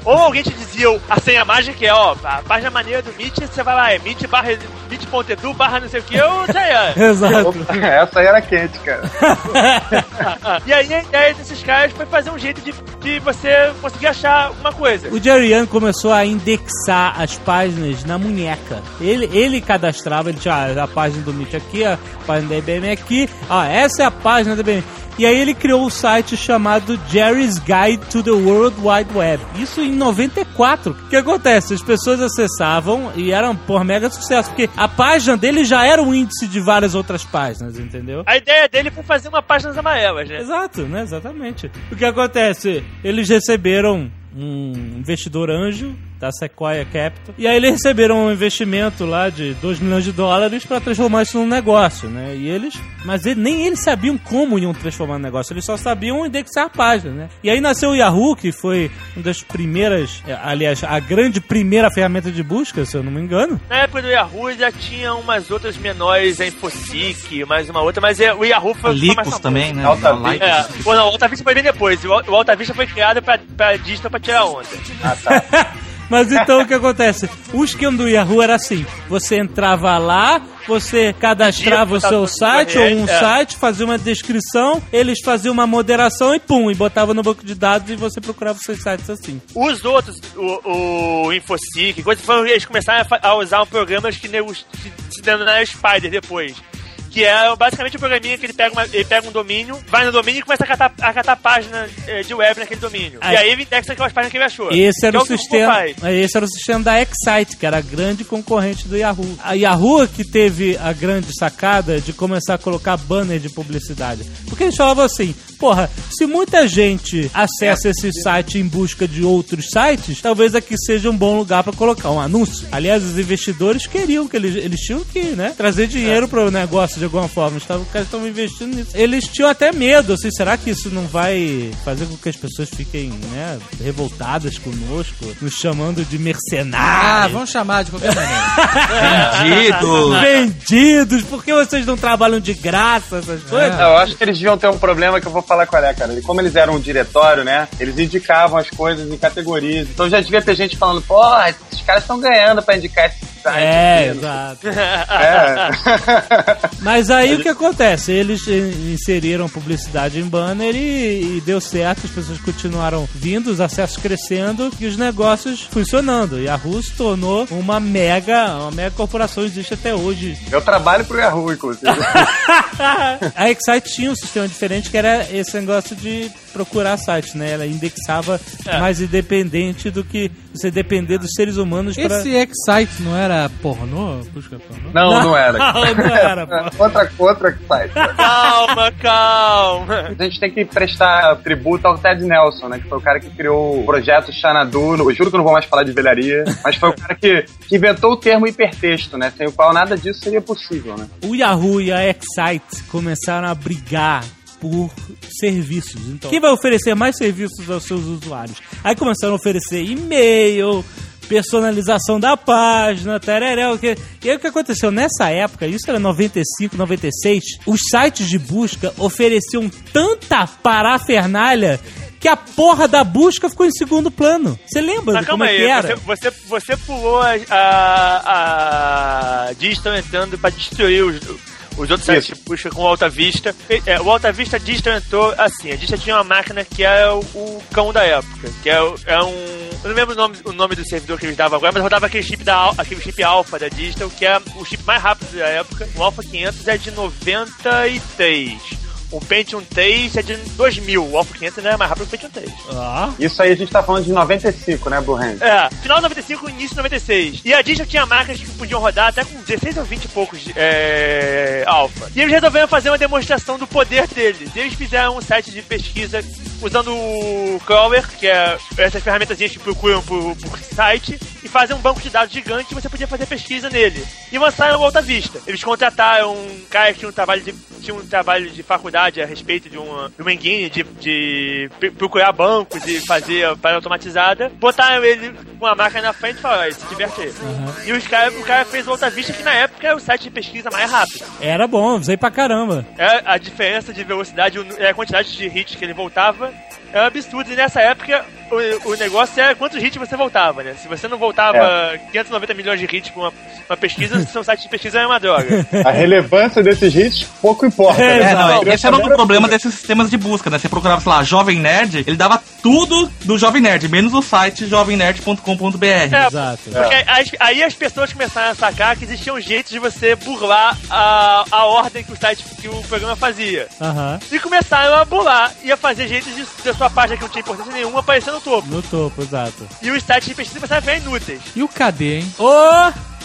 Ou alguém te dizia o- a senha mágica que é, ó, a página maneira do Meet, você vai lá, é meet barra, meet.edu barra não sei o que, ou sei lá. Exato. Essa aí era quente, cara. e aí a ideia desses caras foi fazer um jeito de, de você conseguir achar alguma coisa. O Jerry Young começou a indexar as páginas na munheca. Ele, ele cadastrava, ele tinha ah, a página do Meet aqui, a página da IBM aqui. Ah, essa é a página da IBM. E aí ele criou o site chamado Jerry's Guide to the World Wide Web. Isso em 94. O que acontece? As pessoas acessavam e eram por mega sucesso, porque a página dele já era um índice de várias outras páginas, entendeu? A ideia dele foi fazer uma página amarelas, né? Exato, né? Exatamente. O que acontece? Eles receberam um investidor anjo da Sequoia Capital. E aí eles receberam um investimento lá de 2 milhões de dólares para transformar isso num negócio, né? E eles, mas ele- nem eles sabiam como iam transformar no negócio, eles só sabiam indexar a página, né? E aí nasceu o Yahoo, que foi uma das primeiras, eh, aliás, a grande primeira ferramenta de busca, se eu não me engano. Na época do Yahoo já tinha umas outras menores, a Infosic, mais uma outra, mas é, o Yahoo foi, mais Licos famoso. também, né? Alta Vista. É, pô, não, o Alta Vista foi bem depois. O, o Alta Vista foi criado pra, pra digital pra tirar onda. Ah, tá. Mas então o que acontece? O esquema do Yahoo era assim: você entrava lá, você cadastrava o seu site ou um é. site, fazia uma descrição, eles faziam uma moderação e pum, e botava no banco de dados e você procurava os seus sites assim. Os outros, o, o coisa, foi, eles começaram a, usar um programa que que se denominaram Spider depois. Que é basicamente um programinha que ele pega, uma- ele pega um domínio, vai no domínio e começa a catar, a catar página eh, de web naquele domínio. Aí- E aí ele indexa aquelas páginas que ele achou. Esse era Que é o sistema, esse era o sistema da Excite, que era a grande concorrente do Yahoo. A Yahoo que teve a grande sacada de começar a colocar banner de publicidade. Porque eles falavam assim, porra, se muita gente acessa esse site em busca de outros sites, talvez aqui seja um bom lugar para colocar um anúncio. Aliás, os investidores queriam que eles, eles tinham que, né, trazer dinheiro para o negócio de alguma forma. Os caras estavam investindo nisso. Eles tinham até medo, assim, será que isso não vai fazer com que as pessoas fiquem, né, revoltadas conosco, nos chamando de Ah, mercenários? vamos chamar de qualquer maneira. Vendidos. Vendidos, por que vocês não trabalham de graça, essas coisas? Não, eu acho que eles deviam ter um problema que eu vou falar qual é, cara. E Como eles eram um diretório, né? Eles indicavam as coisas em categorias. Então já devia ter gente falando, pô, esses caras estão ganhando pra indicar esse site. É, aqui." exato. É. Mas aí o que acontece? Eles inseriram publicidade em banner e, e deu certo, as pessoas continuaram vindo, os acessos crescendo e os negócios funcionando. E a Yahoo se tornou uma mega, uma mega corporação, existe até hoje. Eu trabalho pro Yahoo, inclusive. a Excite tinha um sistema diferente que era esse negócio de procurar sites, né? Ela indexava É. mais independente do que você depender dos seres humanos para Esse Excite não era pornô? Busca pornô? Não, não era. Não, não era, pô. outra, outra site. Calma, calma. A gente tem que prestar tributo ao Ted Nelson, né? Que foi o cara que criou o projeto Xanadu. Eu juro que eu não vou mais falar de velharia, mas foi o cara que, que inventou o termo hipertexto, né? Sem o qual nada disso seria possível, né? O Yahoo e a Excite começaram a brigar por serviços. Então, quem vai oferecer mais serviços aos seus usuários? Aí começaram a oferecer e-mail, personalização da página, tereréu. Que... E aí o que aconteceu nessa época, isso era 95, 96, os sites de busca ofereciam tanta parafernália que a porra da busca ficou em segundo plano. Você lembra Mas de como calma é que aí, era? você, você, você pulou a, a, a Digital entrando pra destruir os, os outros sites de busca com o Alta Vista. É, o Alta Vista Digital entrou assim, a Digital tinha uma máquina que era o, o cão da época, que é, é um... Eu não lembro o nome, o nome do servidor que eles davam agora, mas rodava aquele chip, da, aquele chip Alpha da Digital, que é o chip mais rápido da época. O Alpha 500 é de 93. O Pentium 3 é de 2000. O Alpha 500 não é mais rápido que o Pentium 3. Ah. Isso aí a gente tá falando de 95, né, Burren? É, final de 95, início de 96. E a Digital tinha máquinas que podiam rodar até com 16 ou 20 e poucos é, alfa. E eles resolveram fazer uma demonstração do poder deles. Eles fizeram um site de pesquisa usando o crawler, que é essas ferramentas que procuram por, por site, e fazem um banco de dados gigante e você podia fazer pesquisa nele. E lançaram o Alta Vista. Eles contrataram um cara que tinha um trabalho de, tinha um trabalho de faculdade a respeito de uma, de uma de, de procurar bancos e fazer para automatizada. Botaram ele com uma máquina na frente e falaram, "Ó, se diverte aí. E os cara, o cara fez o Alta Vista, que na época era o site de pesquisa mais rápido. Era bom, usei pra caramba. É a diferença de velocidade, nu- é a quantidade de hits que ele voltava É um absurdo. E nessa época, o, o negócio era quantos hits você voltava, né? Se você não voltava É. 590 milhões de hits com uma, uma pesquisa, seu site de pesquisa é uma droga. A relevância desses hits pouco importa. É, né? não, esse era um queria problema desses sistemas de busca, né? Você procurava, sei lá, Jovem Nerd, ele dava tudo do Jovem Nerd, menos o site jovemnerd.com.br. É, Porque as- aí as pessoas começaram a sacar que existia um jeito de você burlar a, a ordem que o site, que o programa fazia. Aham. E começaram a burlar e a fazer jeitos de, da sua página que não tinha importância nenhuma aparecer no topo. No topo, exato. E os sites de pesquisa começaram a ficar E o KD, hein? Ô!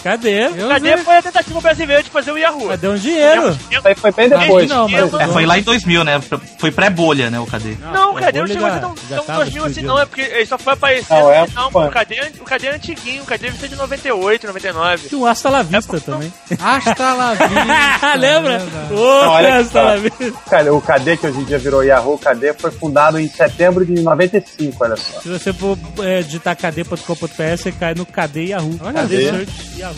Cadê? Cadê foi a tentativa brasileira de fazer o Yahoo? Cadê um dinheiro? Isso aí foi bem depois. Não, mas- É, foi lá em 2000, né? Foi pré-bolha, né, o KD. Não, o Cadê não chegou a já- ser tão, já tão tava 2000 assim, não. É porque ele só foi aparecer Não, no é, final. O Cadê, o Cadê é antiguinho. O Cadê deve ser de 98, 99. Tinha um Hasta La Vista também. Hasta La Vista. Lembra? verdade. Ô, Não, Hasta La. Vista. Cara, o KD, que hoje em dia virou Yahoo, o KD foi fundado em setembro de 95, olha só. Se você for é, digitar kd.com.br, você cai no KD Yahoo. Olha. Search Yahoo.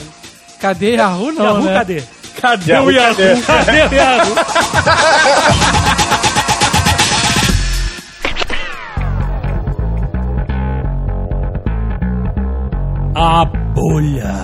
Cadê Yahoo? Não, Yahoo, né? cadê? Cadê Yahoo, o Yahoo? cadê? Cadê o Yahoo? A bolha.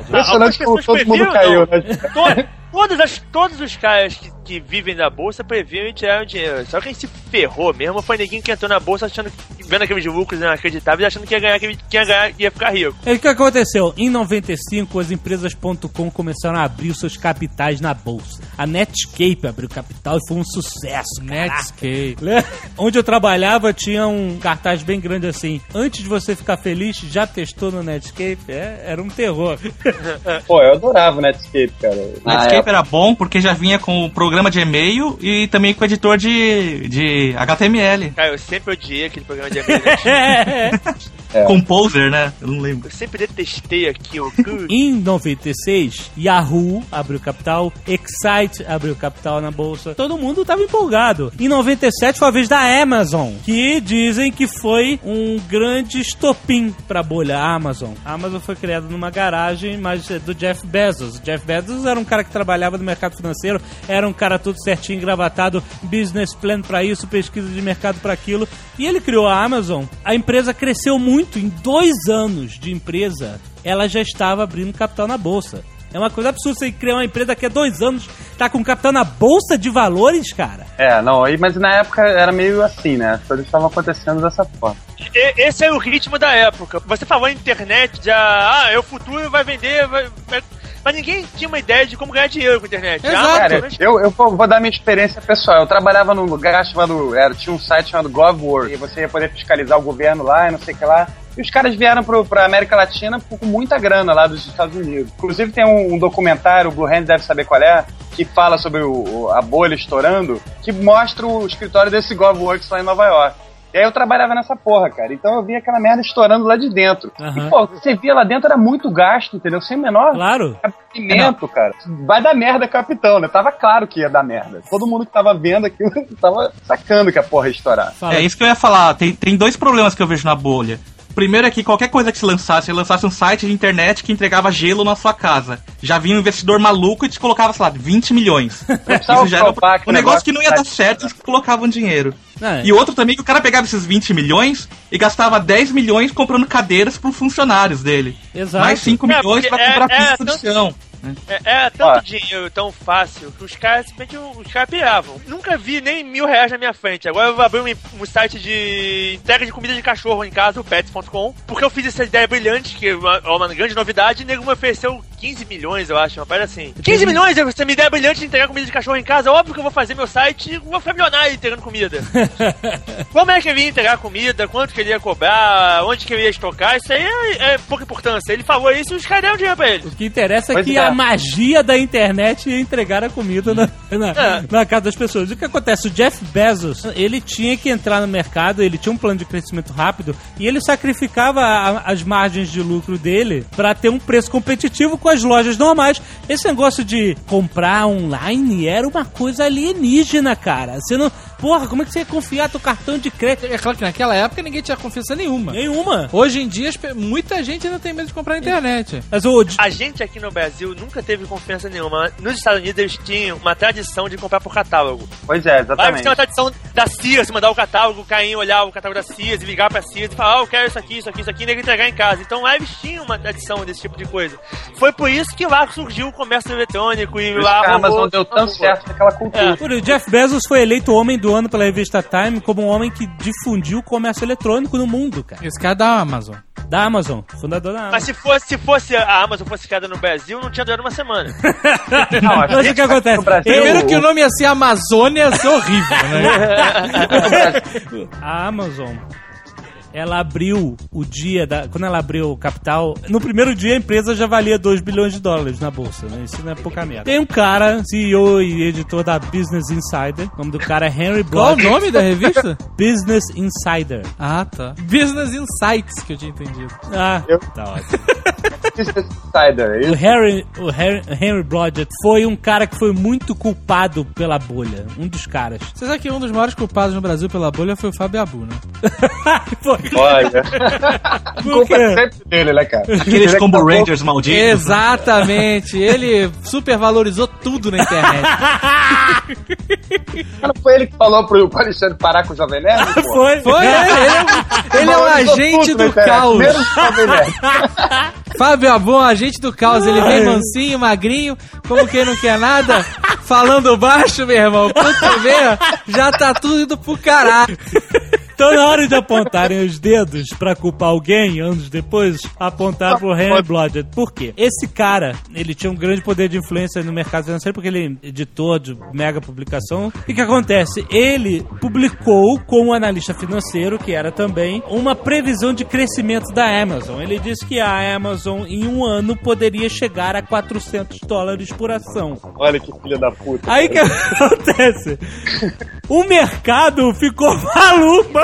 Impressionante como pessoas todo mundo caiu, né? To- todas as, todos os caras que, que vivem da bolsa previam e tiraram dinheiro. Só quem se ferrou mesmo foi ninguém que entrou na bolsa achando que, vendo aqueles lucros inacreditáveis, achando que ia ganhar, que ia ganhar, ia ficar rico. É o que aconteceu? Em 95, as empresas.com começaram a abrir os seus capitais na bolsa. A Netscape abriu capital e foi um sucesso. Netscape. Netscape. Onde eu trabalhava tinha um cartaz bem grande assim. Antes de você ficar feliz, já testou no Netscape? É, era um terror. Pô, eu adorava o Netscape, cara. Netscape época. era bom porque já vinha com o programa de e-mail e também com o editor de, de HTML. Cara, eu sempre odiei aquele programa de e-mail. né? É. Composer, né? Eu não lembro. Eu sempre detestei aquilo. Em 96, Yahoo abriu capital, Excite abriu capital na bolsa. Todo mundo tava empolgado. Em 97 foi a vez da Amazon, que dizem que foi um grande estopim pra bolha a Amazon. A Amazon foi criada numa garagem, mas é do Jeff Bezos. O Jeff Bezos era um cara que trabalhava no mercado financeiro, era um cara todo certinho, engravatado, business plan pra isso, pesquisa de mercado pra aquilo. E ele criou a Amazon. A empresa cresceu muito. Em dois anos de empresa, ela já estava abrindo capital na bolsa. É uma coisa absurda você criar uma empresa daqui a dois anos, tá com capital na bolsa de valores, cara. É, não, aí- mas na época era meio assim, né? As coisas estavam acontecendo dessa forma. E- Esse é o ritmo da época. Você falou em internet, já. Ah, é o futuro, vai vender. Vai, vai- Mas ninguém tinha uma ideia de como ganhar dinheiro com a internet. Ah, Cara, mas- eu, eu vou vou dar minha experiência pessoal. Eu trabalhava num lugar chamado. Era, tinha um site chamado GovWorks. E você ia poder fiscalizar o governo lá e não sei o que lá. E os caras vieram pro, pra América Latina com muita grana lá dos Estados Unidos. Inclusive tem um, um documentário, o Blue Hand deve saber qual é, que fala sobre o, o- a bolha estourando, que mostra o escritório desse GovWorks lá em Nova York. E aí eu trabalhava nessa porra, cara. Então eu via aquela merda estourando lá de dentro. Aham. E, pô, você via lá dentro era muito gasto, entendeu? Sem menor Claro. cabimento, cara. Vai dar merda, capitão, né? Tava claro que ia dar merda. Todo mundo que tava vendo aquilo tava sacando que a porra ia estourar. Fala. É isso que eu ia falar. Tem, tem dois problemas que eu vejo na bolha. Primeiro é que qualquer coisa que se lançasse, se lançasse um site de internet que entregava gelo na sua casa. Já vinha um investidor maluco e te colocava, sei lá, 20 milhões. Isso já era um o negócio que não ia dar tá- certo, eles colocavam dinheiro. É. E outro também que o cara pegava esses 20 milhões e gastava 10 milhões comprando cadeiras para funcionários dele. Exato. Mais 5 É, milhões pra comprar é- é pista de tanto- É, é tanto Ó. dinheiro tão fácil que os caras simplesmente os caras piravam. Nunca vi nem mil reais na minha frente. Agora eu vou abrir um, um site de entrega de comida de cachorro em casa, o pets.com, porque eu fiz essa ideia brilhante, que é uma, é uma grande novidade, e o nego me ofereceu 15 milhões, eu acho, uma parada assim. 15 milhões? Você me ideia brilhante de entregar comida de cachorro em casa? Óbvio que eu vou fazer meu site e vou ficar milionário entregando comida. Como é que ele ia entregar comida? Quanto que ele ia cobrar? Onde que ele ia estocar? Isso aí é, é pouca importância. Ele falou isso e os caras deram dinheiro pra ele. O que interessa é Pois que é. a magia da internet ia entregar a comida na, na, É. na casa das pessoas. E o que acontece? O Jeff Bezos, ele tinha que entrar no mercado, ele tinha um plano de crescimento rápido e ele sacrificava a- as margens de lucro dele para ter um preço competitivo com as lojas normais. Esse negócio de comprar online era uma coisa alienígena, cara. Você não, porra, como é que você ia confiar teu cartão de crédito? É claro que naquela época ninguém tinha confiança nenhuma. Nenhuma. Hoje em dia, muita gente ainda tem medo de comprar na internet. Mas o A gente aqui no Brasil nunca teve confiança nenhuma. Nos Estados Unidos eles tinham uma tradição de comprar por catálogo. Pois é, exatamente. têm uma tradição da Sears, mandar o catálogo, o Caim olhar o catálogo da Sears e ligar pra Sears e falar, ah, eu quero isso aqui, isso aqui, isso aqui, e nego entregar em casa. Então lá eles tinham uma tradição desse tipo de coisa. Foi por isso que lá surgiu o comércio eletrônico e lá a rolou- Amazon deu tanto certo naquela cultura. Por- O Jeff Bezos foi eleito homem do ano pela revista Time como um homem que difundiu o comércio eletrônico no mundo, cara. Esse cara é da Amazon. Da Amazon, fundador da Amazon. Mas se fosse, se fosse a Amazon fosse criada no Brasil, não tinha durado uma semana. Não, Mas o que acontece? no Brasil- Primeiro que o nome ia ser Amazônia, ia ser horrível, né? A Amazon, ela abriu o dia da. Quando ela abriu o capital, no primeiro dia a empresa já valia 2 bilhões de dólares na bolsa, né? Isso não é pouca merda. Tem um cara, CEO e editor da Business Insider. O nome do cara é Henry Qual o nome da revista? Business Insider. Ah, tá. Business Insights, que eu tinha entendido. Ah, Eu- tá ótimo. Business Insider. O Isso. Harry, o Harry, Henry Blodgett foi um cara que foi muito culpado pela bolha. Um dos caras. Você sabe que um dos maiores culpados no Brasil pela bolha foi o Fábio Abu, né? Foi. Olha. A Por culpa é sempre dele, né, cara? Aqueles Ele é Combo acabou- Rangers malditos. Exatamente. Ele supervalorizou tudo na internet. Não foi ele que falou pro Alexandre parar com o Jovem Nerd? pô? Foi. Foi, ele, ele é, um- ele é um Valorizou agente do caos. Menos o Jovem Nerd. Fábio Abu, agente do caos. Ele vem mansinho, magrinho, como quem não quer nada, falando baixo, meu irmão. Quando tu vê, já tá tudo indo pro caralho. Então, na hora de apontarem os dedos pra culpar alguém, anos depois, apontaram pro Henry Blodgett. Por quê? Esse cara, ele tinha um grande poder de influência no mercado financeiro porque ele é editor de mega publicação. E o que acontece? Ele publicou com um analista financeiro, que era também, uma previsão de crescimento da Amazon. Ele disse que a Amazon, em um ano, poderia chegar a 400 dólares por ação. Olha que filha da puta. Aí que acontece? O mercado ficou maluco.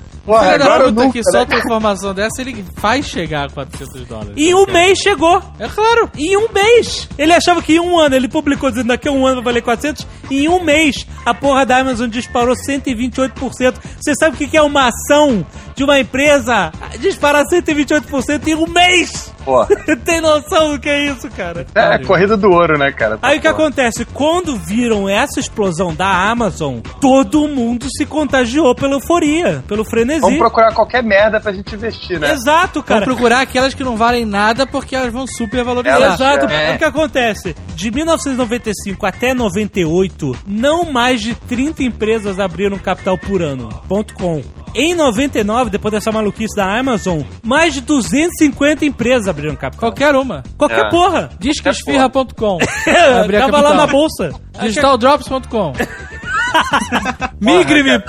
Porra, Filho da agora puta nunca, que né? solta informação dessa, ele faz chegar a 400 dólares. Em um mês chegou. É claro. Em um mês. Ele achava que em um ano, ele publicou dizendo daqui a um ano vai valer 400. Em um mês, a porra da Amazon disparou 128%. Você sabe o que é uma ação de uma empresa disparar 128% em um mês? Porra. Tem noção do que é isso, cara? É, corrida do ouro, né, cara? Aí o que acontece? Quando viram essa explosão da Amazon, todo mundo se contagiou pela euforia, pelo frenesi. Vamos procurar qualquer merda pra gente investir, né? Exato, cara. Vamos procurar aquelas que não valem nada porque elas vão super valorizar. Elas- Exato, É. o que acontece? De 1995 até 98, não mais de 30 empresas abriram capital por ano. Ponto com. Em 99, depois dessa maluquice da Amazon, mais de 250 empresas abriram capital. Qualquer uma. Qualquer É. porra. Disquesfirra.com. Abrir a Tava lá na bolsa. Digitaldrops.com. Migre-me.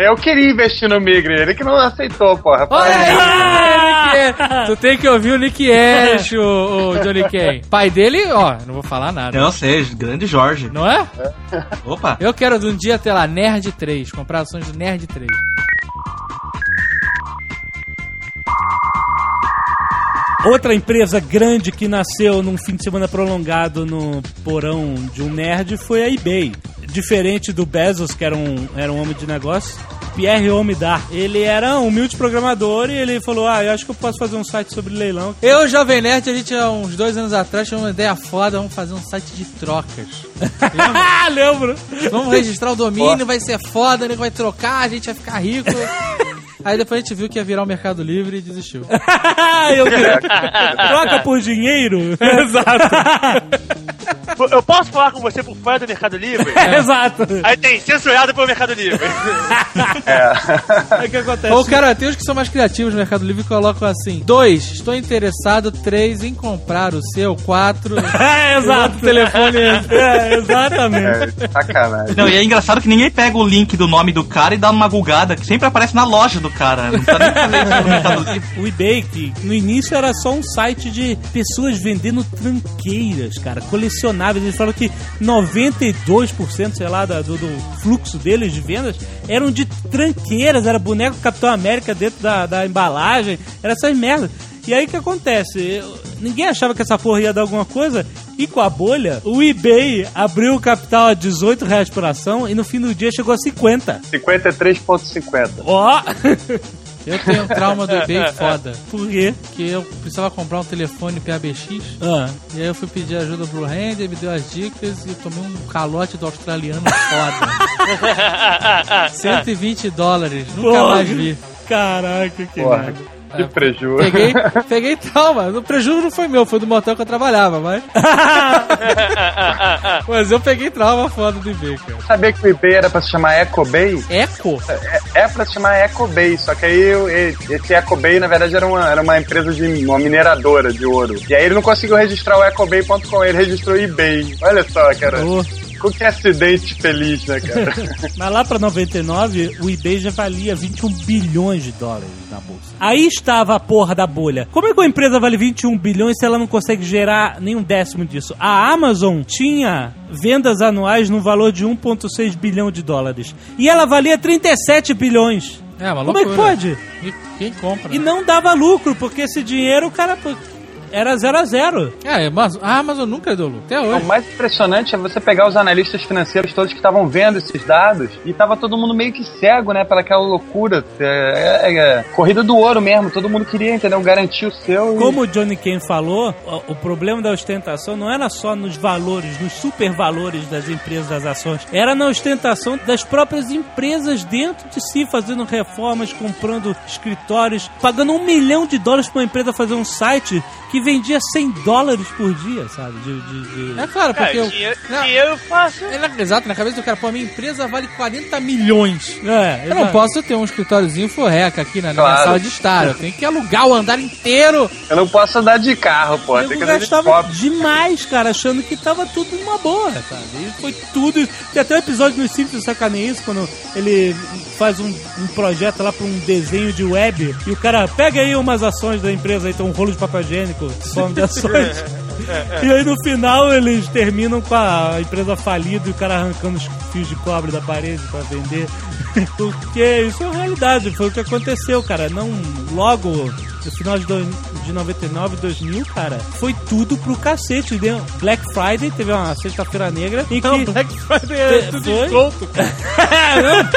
Eu queria investir no Migre, ele que não aceitou, porra. Olha aí, Ash. Tu tem que ouvir o Nick Ash, o, o Johnny Kay. Pai dele, ó, não vou falar nada. Eu sei, grande Jorge. Não é? Opa. Eu quero de um dia ter lá Nerd 3, comprar ações do Nerd 3. Outra empresa grande que nasceu num fim de semana prolongado no porão de um nerd foi a eBay. Diferente do Bezos, que era um, era um homem de negócio, Pierre Omidar. Ele era um humilde programador e ele falou: Ah, eu acho que eu posso fazer um site sobre leilão. Eu, Jovem Nerd, a gente há uns dois anos atrás tinha uma ideia foda, vamos fazer um site de trocas. Ah, lembro! Vamos registrar o domínio, vai ser foda, nego vai trocar, a gente vai ficar rico. Aí depois a gente viu que ia virar o Mercado Livre e desistiu. eu, troca por dinheiro? Exato. Eu posso falar com você por fora do Mercado Livre? Exato. Aí tem censurado pelo Mercado Livre. Aí o que acontece? Ou, cara, tem uns que são mais criativos no Mercado Livre e colocam assim: dois, estou interessado, três, em comprar o seu, quatro. É, exato. o telefone. É, exatamente. É, sacanagem. Não, e é engraçado que ninguém pega o link do nome do cara e dá uma gulgada, que sempre aparece na loja do cara. Não tá nem fazendo no Mercado Livre. O eBay, que no início era só um site de pessoas vendendo tranqueiras, cara, colecionáveis. Eles falaram que 92%, sei lá, da- do, do fluxo deles de vendas eram de tranqueiras, era boneco Capitão América dentro da, da embalagem, era essas merdas. E aí o que acontece? Eu- ninguém achava que essa porra ia dar alguma coisa. E com a bolha, o eBay abriu o capital a 18 reais por ação e no fim do dia chegou a 50. 53,50. Ó! Eu tenho um trauma do eBay foda. Por quê? Porque eu precisava comprar um telefone PABX. Ah. E aí eu fui pedir ajuda pro Randy, ele me deu as dicas e eu tomei um calote do australiano foda. 120 dólares, nunca Porra. mais vi. Caraca, que Porra, merda. Que prejuízo. Peguei, peguei trauma. O prejuízo não foi meu, foi do motel que eu trabalhava, mas. mas eu peguei trauma foda do eBay, cara. Sabia que o eBay era pra se chamar EcoBay? Eco? É, é pra se chamar EcoBay, só que aí eu- esse EcoBay, na verdade, era uma, era uma empresa de uma mineradora de ouro. E aí ele não conseguiu registrar o EcoBay.com, ele registrou o eBay. Olha só, cara. Oh. Com que acidente feliz, né, cara? Mas lá pra 99, o eBay já valia 21 bilhões de dólares na bolsa. Aí estava a porra da bolha. Como é que uma empresa vale 21 bilhões se ela não consegue gerar nem um décimo disso? A Amazon tinha vendas anuais no valor de 1,6 bilhão de dólares. E ela valia 37 bilhões. É, uma Como é que loucura. pode? E quem compra? E não dava lucro, porque esse dinheiro o cara era zero a zero. É, mas a Amazon nunca deu lucro, até O hoje. mais impressionante é você pegar os analistas financeiros todos que estavam vendo esses dados e tava todo mundo meio que cego, né, pela aquela loucura. É, é- é corrida do ouro mesmo, todo mundo queria, entendeu? Garantir o seu. e- Como o Johnny Ken falou, o, o problema da ostentação não era só nos valores, nos supervalores das empresas, das ações, era na ostentação das próprias empresas dentro de si, fazendo reformas, comprando escritórios, pagando um milhão de dólares pra uma empresa fazer um site que vendia 100 dólares por dia, sabe? De, de- de- É claro, porque É, eu. dinheiro, Não. dinheiro fácil. É, na- Exato, na cabeça do cara, pô, a minha empresa vale 40 milhões. É, Eu não posso ter um escritóriozinho forreca aqui na, na Claro. sala de estar. Eu tenho que alugar o andar inteiro. Eu não posso andar de carro, pô. De gastava copo. demais, cara, achando que tava tudo numa boa, sabe? E foi tudo. Tem até um episódio no Simpsons sacaneia isso, quando ele faz um, um projeto lá pra um desenho de web e o cara pega aí umas ações da empresa, aí tem um rolo de papel higiênico, some de ações. E aí no final eles terminam com a empresa falida e o cara arrancando os fios de cobre da parede pra vender. Porque isso é realidade, foi o que aconteceu, cara. Não logo no final de, do, de 99, 2000, cara, foi tudo pro cacete. Deu Black Friday, teve uma sexta-feira negra em que Não, Black Friday é tudo Foi? desconto, cara.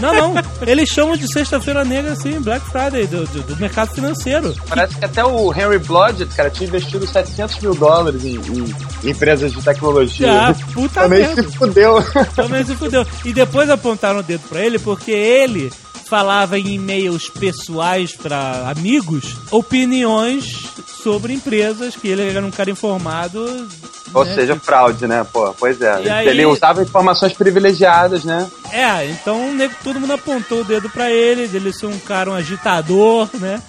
não, não, eles chamam de sexta-feira negra assim, Black Friday do, do, do mercado financeiro. Parece que até o Henry Blodgett, cara, tinha investido 700 mil dólares em, em empresas de tecnologia. Ah, puta Também merda. se fudeu. Também se fudeu. E depois apontaram o dedo pra ele porque ele falava em e-mails pessoais pra amigos opiniões sobre empresas que ele era um cara informado. Ou né? seja, fraude, né? Pô, pois é. E aí- Ele usava informações privilegiadas, né? É, então todo mundo apontou o dedo pra ele, dele ser um cara, um agitador, né?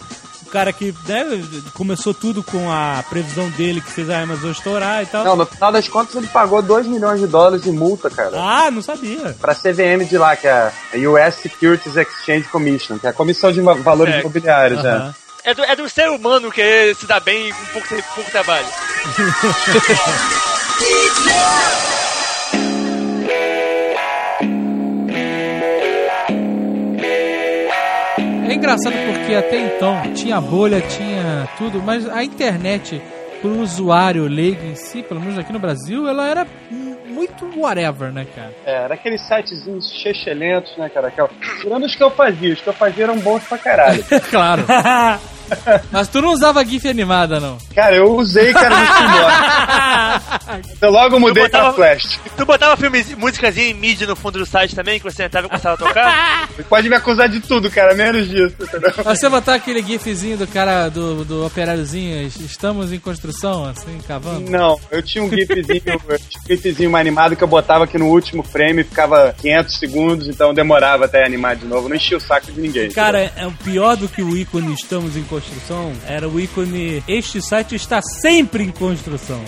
O cara que né, começou tudo com a previsão dele que fez a Amazon estourar e tal. Não, no final das contas ele pagou 2 milhões de dólares de multa, cara. Ah, não sabia. Pra CVM de lá, que é a US Securities Exchange Commission, que é a Comissão de Valores É. Imobiliários, né? É do, é do ser humano querer se dar bem com pouco, pouco trabalho. engraçado porque até então tinha bolha, tinha tudo, mas a internet, pro usuário leigo em si, pelo menos aqui no Brasil, ela era muito whatever, né, cara? É, era aqueles sitezinhos chechelentos, né, cara? Que, ó, tirando os que eu fazia, os que eu fazia eram bons pra caralho. claro. Mas tu não usava GIF animada, não. Cara, eu usei, cara, no. Eu logo mudei Tu botava- pra Flash. Tu botava filmes, músicazinha em mídia no fundo do site também, que você entrava e começava a tocar? Pode me acusar de tudo, cara, menos disso, entendeu? Mas você botar aquele gifzinho do cara, do, do operáriozinho, estamos em construção, assim, cavando? Não, eu tinha um gifzinho, eu tinha um gifzinho animado que eu botava aqui no último frame, ficava 500 segundos, então demorava até animar de novo, não enchia o saco de ninguém. Cara, é o pior do que o ícone estamos em construção era o ícone este site está sempre em construção.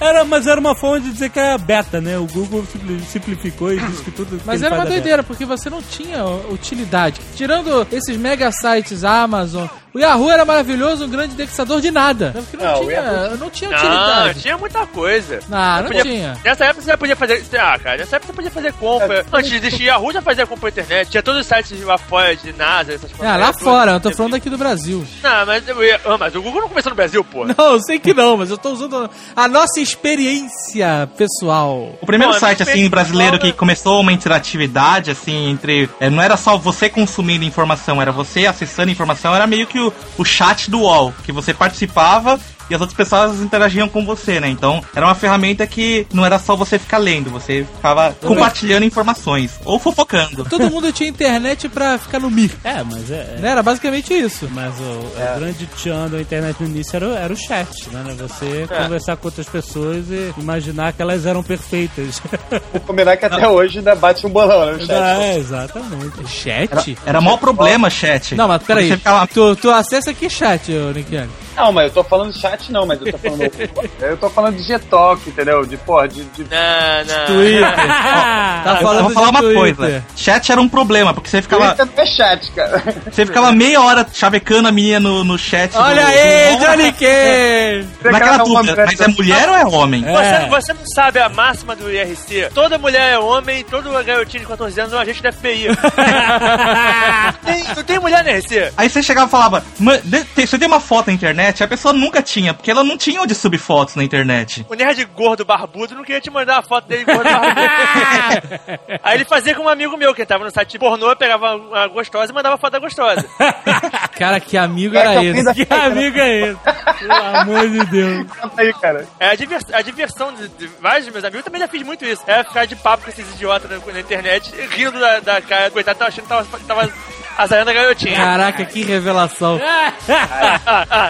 É. Era, mas era uma forma de dizer que era beta, né? O Google simpli- simplificou e disse que tudo que Mas ele era uma é beta. doideira, porque você não tinha utilidade. Tirando esses mega sites Amazon, o Yahoo era maravilhoso, um grande indexador de nada. Porque não, Não, tinha, Yahoo- não tinha Não, utilidade. tinha muita coisa. Não, não Podia- tinha. Nessa época você já podia fazer. Ah, cara, nessa época você podia fazer compra. Antes de existir Yahoo, já fazia compra na internet. Tinha todos os sites lá fora de NASA, essas coisas. Ah, lá fora, eu tô falando aqui do Brasil. Não, mas, eu ia- ah, mas o Google não começou no Brasil, pô. Não, eu sei que não, mas eu tô usando a nossa experiência pessoal. O primeiro Bom, site, assim, brasileiro que começou uma interatividade, assim, entre... é, não era só você consumindo informação, era você acessando informação, era meio que o, o chat do UOL, que você participava e as outras pessoas interagiam com você, né? Então, era uma ferramenta que não era só você ficar lendo, você ficava compartilhando informações, ou fofocando. Todo mundo tinha internet pra ficar no Mir. É, mas é. Né? Era basicamente isso. Mas o, o grande tchan da internet no início era, o- era o chat, né? Você É. conversar com outras pessoas e imaginar que elas eram perfeitas. Vou combinar que até hoje ainda bate um bolão, né, o chat. É, exatamente. Chat? Era maior problema, chat. Não, mas peraí. Tu, tu acessa que chat, ô Nikiane? Não, mas eu tô falando de não, mas eu tô falando. eu tô falando de G-Talk, entendeu? De porra, de. de... Não, não. Twitter. Tá eu vou falar uma coisa. Chat era um problema, porque você ficava. Twitter não é chat, cara. Você ficava meia hora chavecando a menina no, no chat. Olha do- aí, do- Johnny Cage! Naquela dúvida, mas é mulher ou é homem? Você, você não sabe a máxima do IRC? Toda mulher é homem, todo garotinho de 14 anos é um agente da FBI. tem, não tem mulher no IRC. Aí você chegava e falava, "Ma- de- tem- você tem uma foto na internet? A pessoa nunca tinha, porque ela não tinha onde subir fotos na internet. O nerd gordo barbudo não queria te mandar a foto dele gordo barbudo. Aí ele fazia com um amigo meu que tava no site pornô, pegava uma gostosa e mandava a foto da gostosa. Cara, que amigo era esse? a- Que amigo é esse? Pelo amor de Deus. aí, cara. É a, divers- a diversão de, de vários dos meus amigos, eu também já fiz muito isso. É ficar de papo com esses idiotas na, na internet, rindo da, da cara, coitado, tava achando que tava, tava a garotinha. Caraca, que revelação.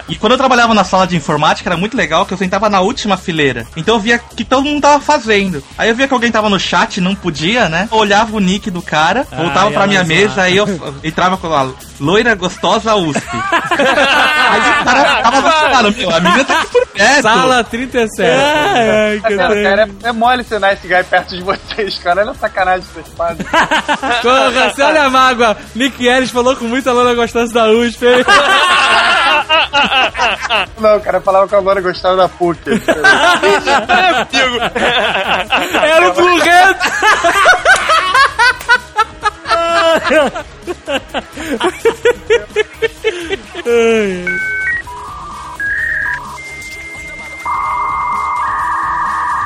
E quando eu trabalhava na sala de informática, era muito legal que eu sentava na última fileira. Então eu via que todo mundo tava fazendo. Aí eu via que alguém tava no chat e não podia, né? Eu olhava o nick do cara, Ah, voltava ia pra minha mesa, aí eu entrava com a loira gostosa USP. aí o cara ficava assustado, meu, a menina tá aqui por perto. Sala 37. É, É, cara, é, é mole ensinar esse guy perto de vocês, cara. Olha a sacanagem que vocês fazem. Porra, você olha a mágoa. Nick Ellis falou com muita lona gostosa da USP. hein? Não, cara, falava que agora gostava da PUC. Era o Blue Red.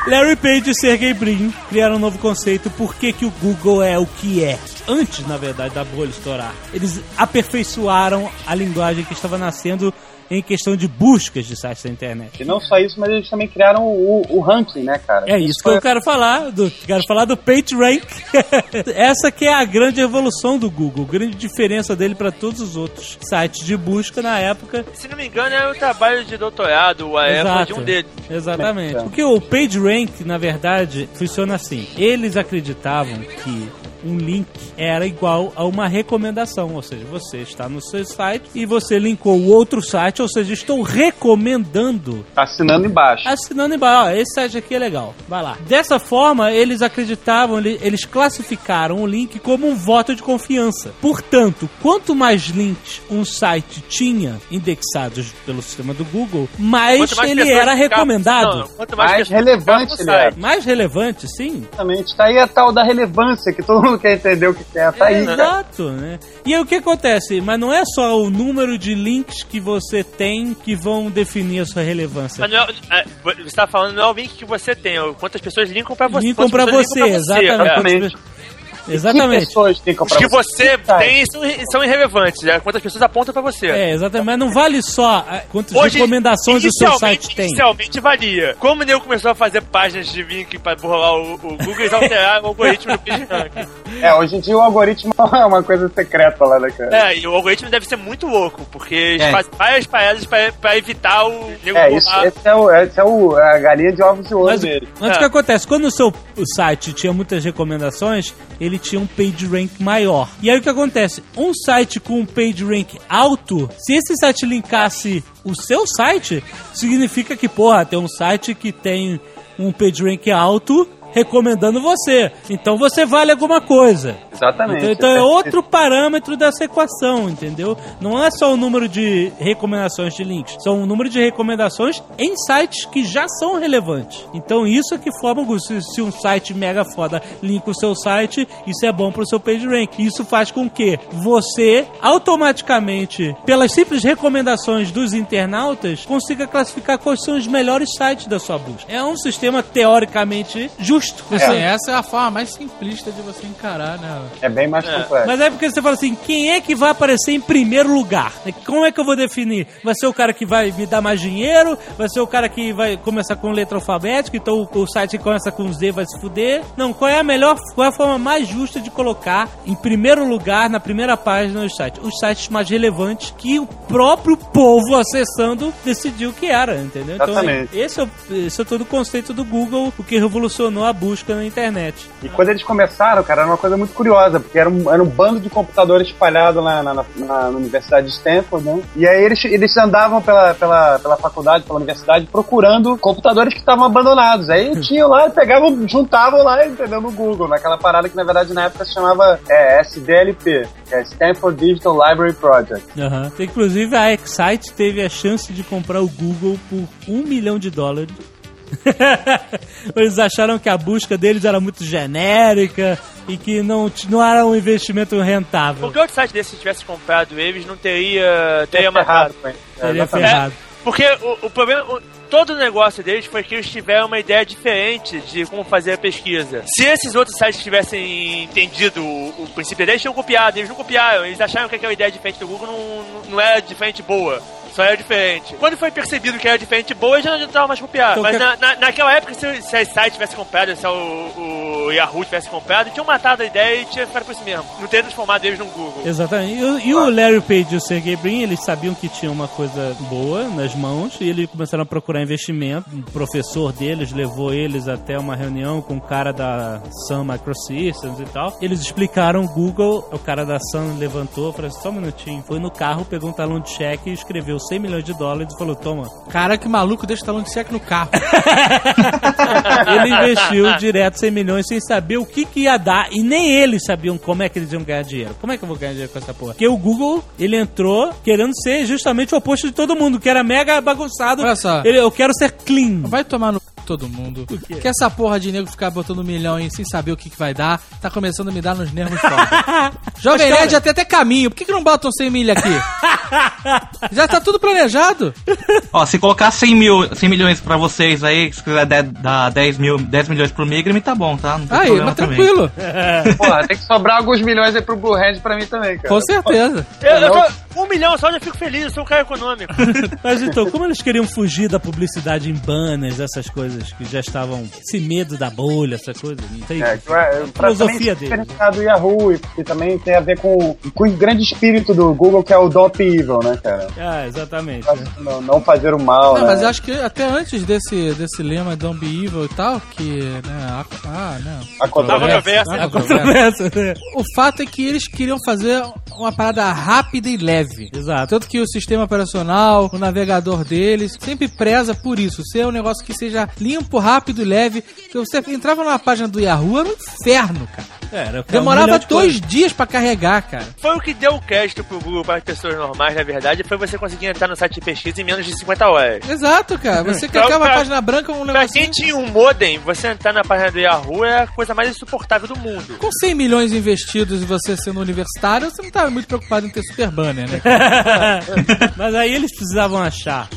Larry Page e Sergey Brin criaram um novo conceito por que, que o Google é o que é. Antes, na verdade, da bolha estourar. Eles aperfeiçoaram a linguagem que estava nascendo em questão de buscas de sites da internet. E não só isso, mas eles também criaram o, o ranking, né, cara? É isso que eu quero falar, do, quero falar do PageRank. Essa que é a grande evolução do Google, grande diferença dele para todos os outros sites de busca na época. Se não me engano, é o trabalho de doutorado, a época de um deles. Exatamente. Porque o PageRank, na verdade, funciona assim. Eles acreditavam que um link era igual a uma recomendação, ou seja, você está no seu site e você linkou o outro site, ou seja, estou recomendando Assinando embaixo. assinando embaixo. Ó, esse site aqui é legal. Vai lá. Dessa forma, eles acreditavam, ele- eles classificaram o link como um voto de confiança. Portanto, quanto mais links um site tinha indexados pelo sistema do Google, mais, mais ele era recomendado. não, quanto mais Mais relevante ele era. Mais relevante, sim. Exatamente. Tá aí a tal da relevância, que todo mundo quer entender o que que é. Tá aí. Exato, né? E aí o que acontece? Mas não é só o número de links que você tem que vão definir a sua relevância. Mas não é, é, você tá falando não é o link que você tem, é o quantas pessoas linkam pra você. Linkam pessoas você, linkam pra exatamente. É. Exatamente. Que pessoas linkam Os que você Tá. tem são, são irrelevantes, é quantas pessoas apontam pra você. É, exatamente. Mas não vale só ah, quantas Hoje, recomendações o seu inicialmente- site tem. Inicialmente valia. Como o nego começou a fazer páginas de link pra burlar o, o Google, eles alteraram o algoritmo do PageRank. É, hoje em dia o algoritmo é uma coisa secreta lá, né, cara? É, e o algoritmo deve ser muito louco, porque eles É. fazem várias paradas pra, pra evitar o nego É, isso, esse é, o, esse é o, a galinha de ovos de ouro dele. Mas o que acontece? Quando o seu o site tinha muitas recomendações, ele tinha um PageRank maior. E aí o que acontece? Um site com um PageRank alto, se esse site linkasse o seu site, significa que, porra, tem um site que tem um PageRank alto, recomendando você. Então você vale alguma coisa. Exatamente. Então, então é outro parâmetro dessa equação, entendeu? Não é só o número de recomendações de links, são o número de recomendações em sites que já são relevantes. Então isso é que forma o. Se, se um site mega foda linka o seu site, isso é bom pro seu page rank. Isso faz com que você automaticamente, pelas simples recomendações dos internautas, consiga classificar quais são os melhores sites da sua busca. É um sistema teoricamente justo. Assim, essa é a forma mais simplista de você encarar, né? É bem mais complexo. Mas é porque você fala assim, quem é que vai aparecer em primeiro lugar? Como é que eu vou definir? Vai ser o cara que vai me dar mais dinheiro? Vai ser o cara que vai começar com letra alfabética? Então o, o site que começa com Z vai se fuder? Não, qual é a melhor, qual é a forma mais justa de colocar em primeiro lugar, na primeira página do site? Os sites mais relevantes que o próprio povo acessando decidiu que era, entendeu? Exatamente. Então esse é, esse é todo o conceito do Google, o que revolucionou a busca na internet. E quando eles começaram, cara, era uma coisa muito curiosa, porque era um, era um bando de computadores espalhado lá na, na, na Universidade de Stanford, né? E aí eles, eles andavam pela, pela, pela faculdade, pela universidade, procurando computadores que estavam abandonados. Aí tinham lá, pegavam, juntavam lá, entendeu, no Google, naquela parada que na verdade na época se chamava é, SDLP, que é Stanford Digital Library Project. Aham. Inclusive a Excite teve a chance de comprar o Google por um milhão de dólares. Eles acharam que a busca deles era muito genérica e que não, não era um investimento rentável. Porque outro site desse, se tivesse comprado eles, não teria, teria matado. Teria ferrado. Porque o, o problema, o- todo o negócio deles foi que eles tiveram uma ideia diferente de como fazer a pesquisa. Se esses outros sites tivessem entendido o, o princípio deles, tinham copiado. Eles não copiaram, eles acharam que aquela ideia diferente do Google não, não- não era diferente boa. Só era diferente. Quando foi percebido que era diferente boa, já não tava mais copiado. Então, Mas que- na, na- naquela época, se, se a site tivesse comprado, se o, o Yahoo tivesse comprado, tinham matado a ideia e tinha ficado por isso mesmo. Não ter transformado eles num Google. Exatamente. E, o- e o Larry Page e o Sergey Brin, eles sabiam que tinha uma coisa boa nas mãos e eles começaram a procurar investimento. Um professor deles levou eles até uma reunião com o cara da Sun Microsystems e tal. Eles explicaram o Google, o cara da Sun levantou, falou assim, só um minutinho, foi no carro, pegou um talão de cheque e escreveu 100 milhões de dólares e falou, toma. Cara, que maluco deixa o talão de cheque no carro. Ele investiu direto 100 milhões sem saber o que, que ia dar. E nem eles sabiam como é que eles iam ganhar dinheiro. Como é que eu vou ganhar dinheiro com essa porra? Porque o Google, ele entrou querendo ser justamente o oposto de todo mundo, que era mega bagunçado. Olha só. Ele, eu quero ser clean. Vai tomar no todo mundo. Que essa porra de nego ficar botando um milhão aí sem saber o que, que vai dar, tá começando a me dar nos nervos foda. Jovem cara- Nerd tem até caminho. Por que, que não botam 100 milha aqui? já tá tudo planejado. Ó, se colocar 100, mil, 100 milhões pra vocês aí, se quiser dar- dar 10, mil, 10 milhões pro Migram, tá bom, tá? Não tem Aí, problema mas também. tranquilo. Porra, tem que sobrar alguns milhões aí pro Blue Hand pra mim também, cara. Com certeza. Eu, eu tô, um milhão só, eu já fico feliz, eu sou um cara econômico. Mas então, como eles queriam fugir da publicidade em banners, essas coisas que já estavam. Esse medo da bolha, essa coisa. Não sei. É, é, a filosofia dele. diferenciado do Yahoo e, também tem a ver com, com o grande espírito do Google, que é o Don't Be Evil, né, cara? Ah, exatamente. Não, não fazer o mal, Não, né? mas eu acho que até antes desse, desse lema Don't Be Evil e tal, que, né, a, ah, não. A controvérsia. A A controvérsia, né? O fato é que eles queriam fazer uma parada rápida e leve. Exato. Tanto que o sistema operacional, o navegador deles, sempre preza por isso. Ser um negócio que seja limpo, rápido e leve. Que você entrava numa página do Yahoo, era um inferno, cara. É, era Demorava de dois coisas. dias pra carregar, cara. Foi o que deu o crédito pro Google para as pessoas normais, na verdade, foi você conseguir entrar no site de pesquisa em menos de 50 horas. Exato, cara. Você Pra- clicava a pra- página branca, um Pra negócio. quem tinha um modem, você entrar na página do Yahoo é a coisa mais insuportável do mundo. Com 100 milhões investidos e você sendo universitário, você não tava muito preocupado em ter super banner, né? Mas aí eles precisavam achar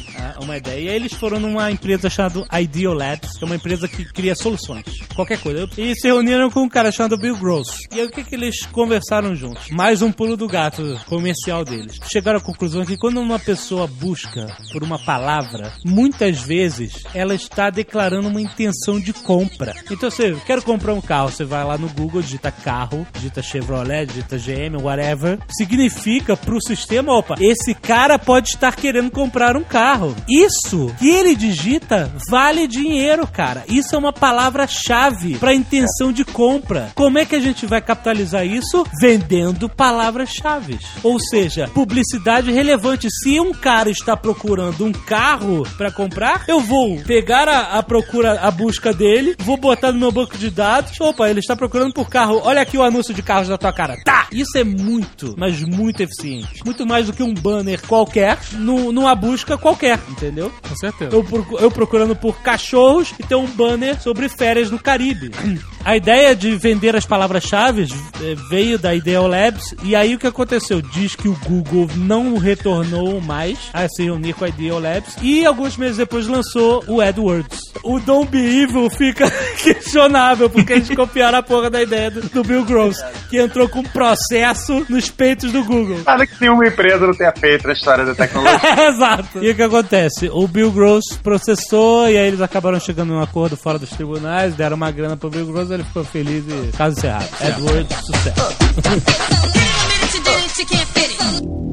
uma ideia. E aí eles foram numa empresa chamada Ideal Labs, que é uma empresa que cria soluções. Qualquer coisa. E se reuniram com um cara chamado Bill Gross. E aí o que, que eles conversaram juntos? Mais um pulo do gato comercial deles. Chegaram à conclusão que quando uma pessoa busca por uma palavra, muitas vezes ela está declarando uma intenção de compra. Então você quer comprar um carro, você vai lá no Google, digita carro, digita Chevrolet, digita GM, whatever. Significa pro sistema, opa, esse cara pode estar querendo comprar um carro. Isso que ele digita vale dinheiro, cara. Isso é uma palavra-chave para intenção de compra. Como é que a gente vai capitalizar isso? Vendendo palavras-chave. Ou seja, publicidade relevante. Se um cara está procurando um carro para comprar, eu vou pegar a, a procura, a busca dele, vou botar no meu banco de dados. Opa, ele está procurando por carro. Olha aqui o anúncio de carros da tua cara. Tá! Isso é muito, mas muito eficiente. Muito mais do que um banner qualquer no, numa busca qualquer, entendeu? Com certeza. Eu, procu- eu procurando por cachorros e tem um banner sobre férias no Caribe. A ideia de vender as palavras-chave eh, veio da Ideal Labs e aí o que aconteceu? Diz que o Google não retornou mais a se reunir com a Ideal Labs e alguns meses depois lançou o AdWords. O Don't Be Evil fica questionável porque eles copiaram a porra da ideia do, do Bill Gross, que entrou com um processo nos peitos do Google. Nada que nenhuma empresa não tenha feito na história da tecnologia. Exato. E o que acontece? O Bill Gross processou e aí eles acabaram chegando num acordo fora dos tribunais, deram uma grana pro Bill Gross, ele ficou feliz e caso encerrado. Edward, sucesso.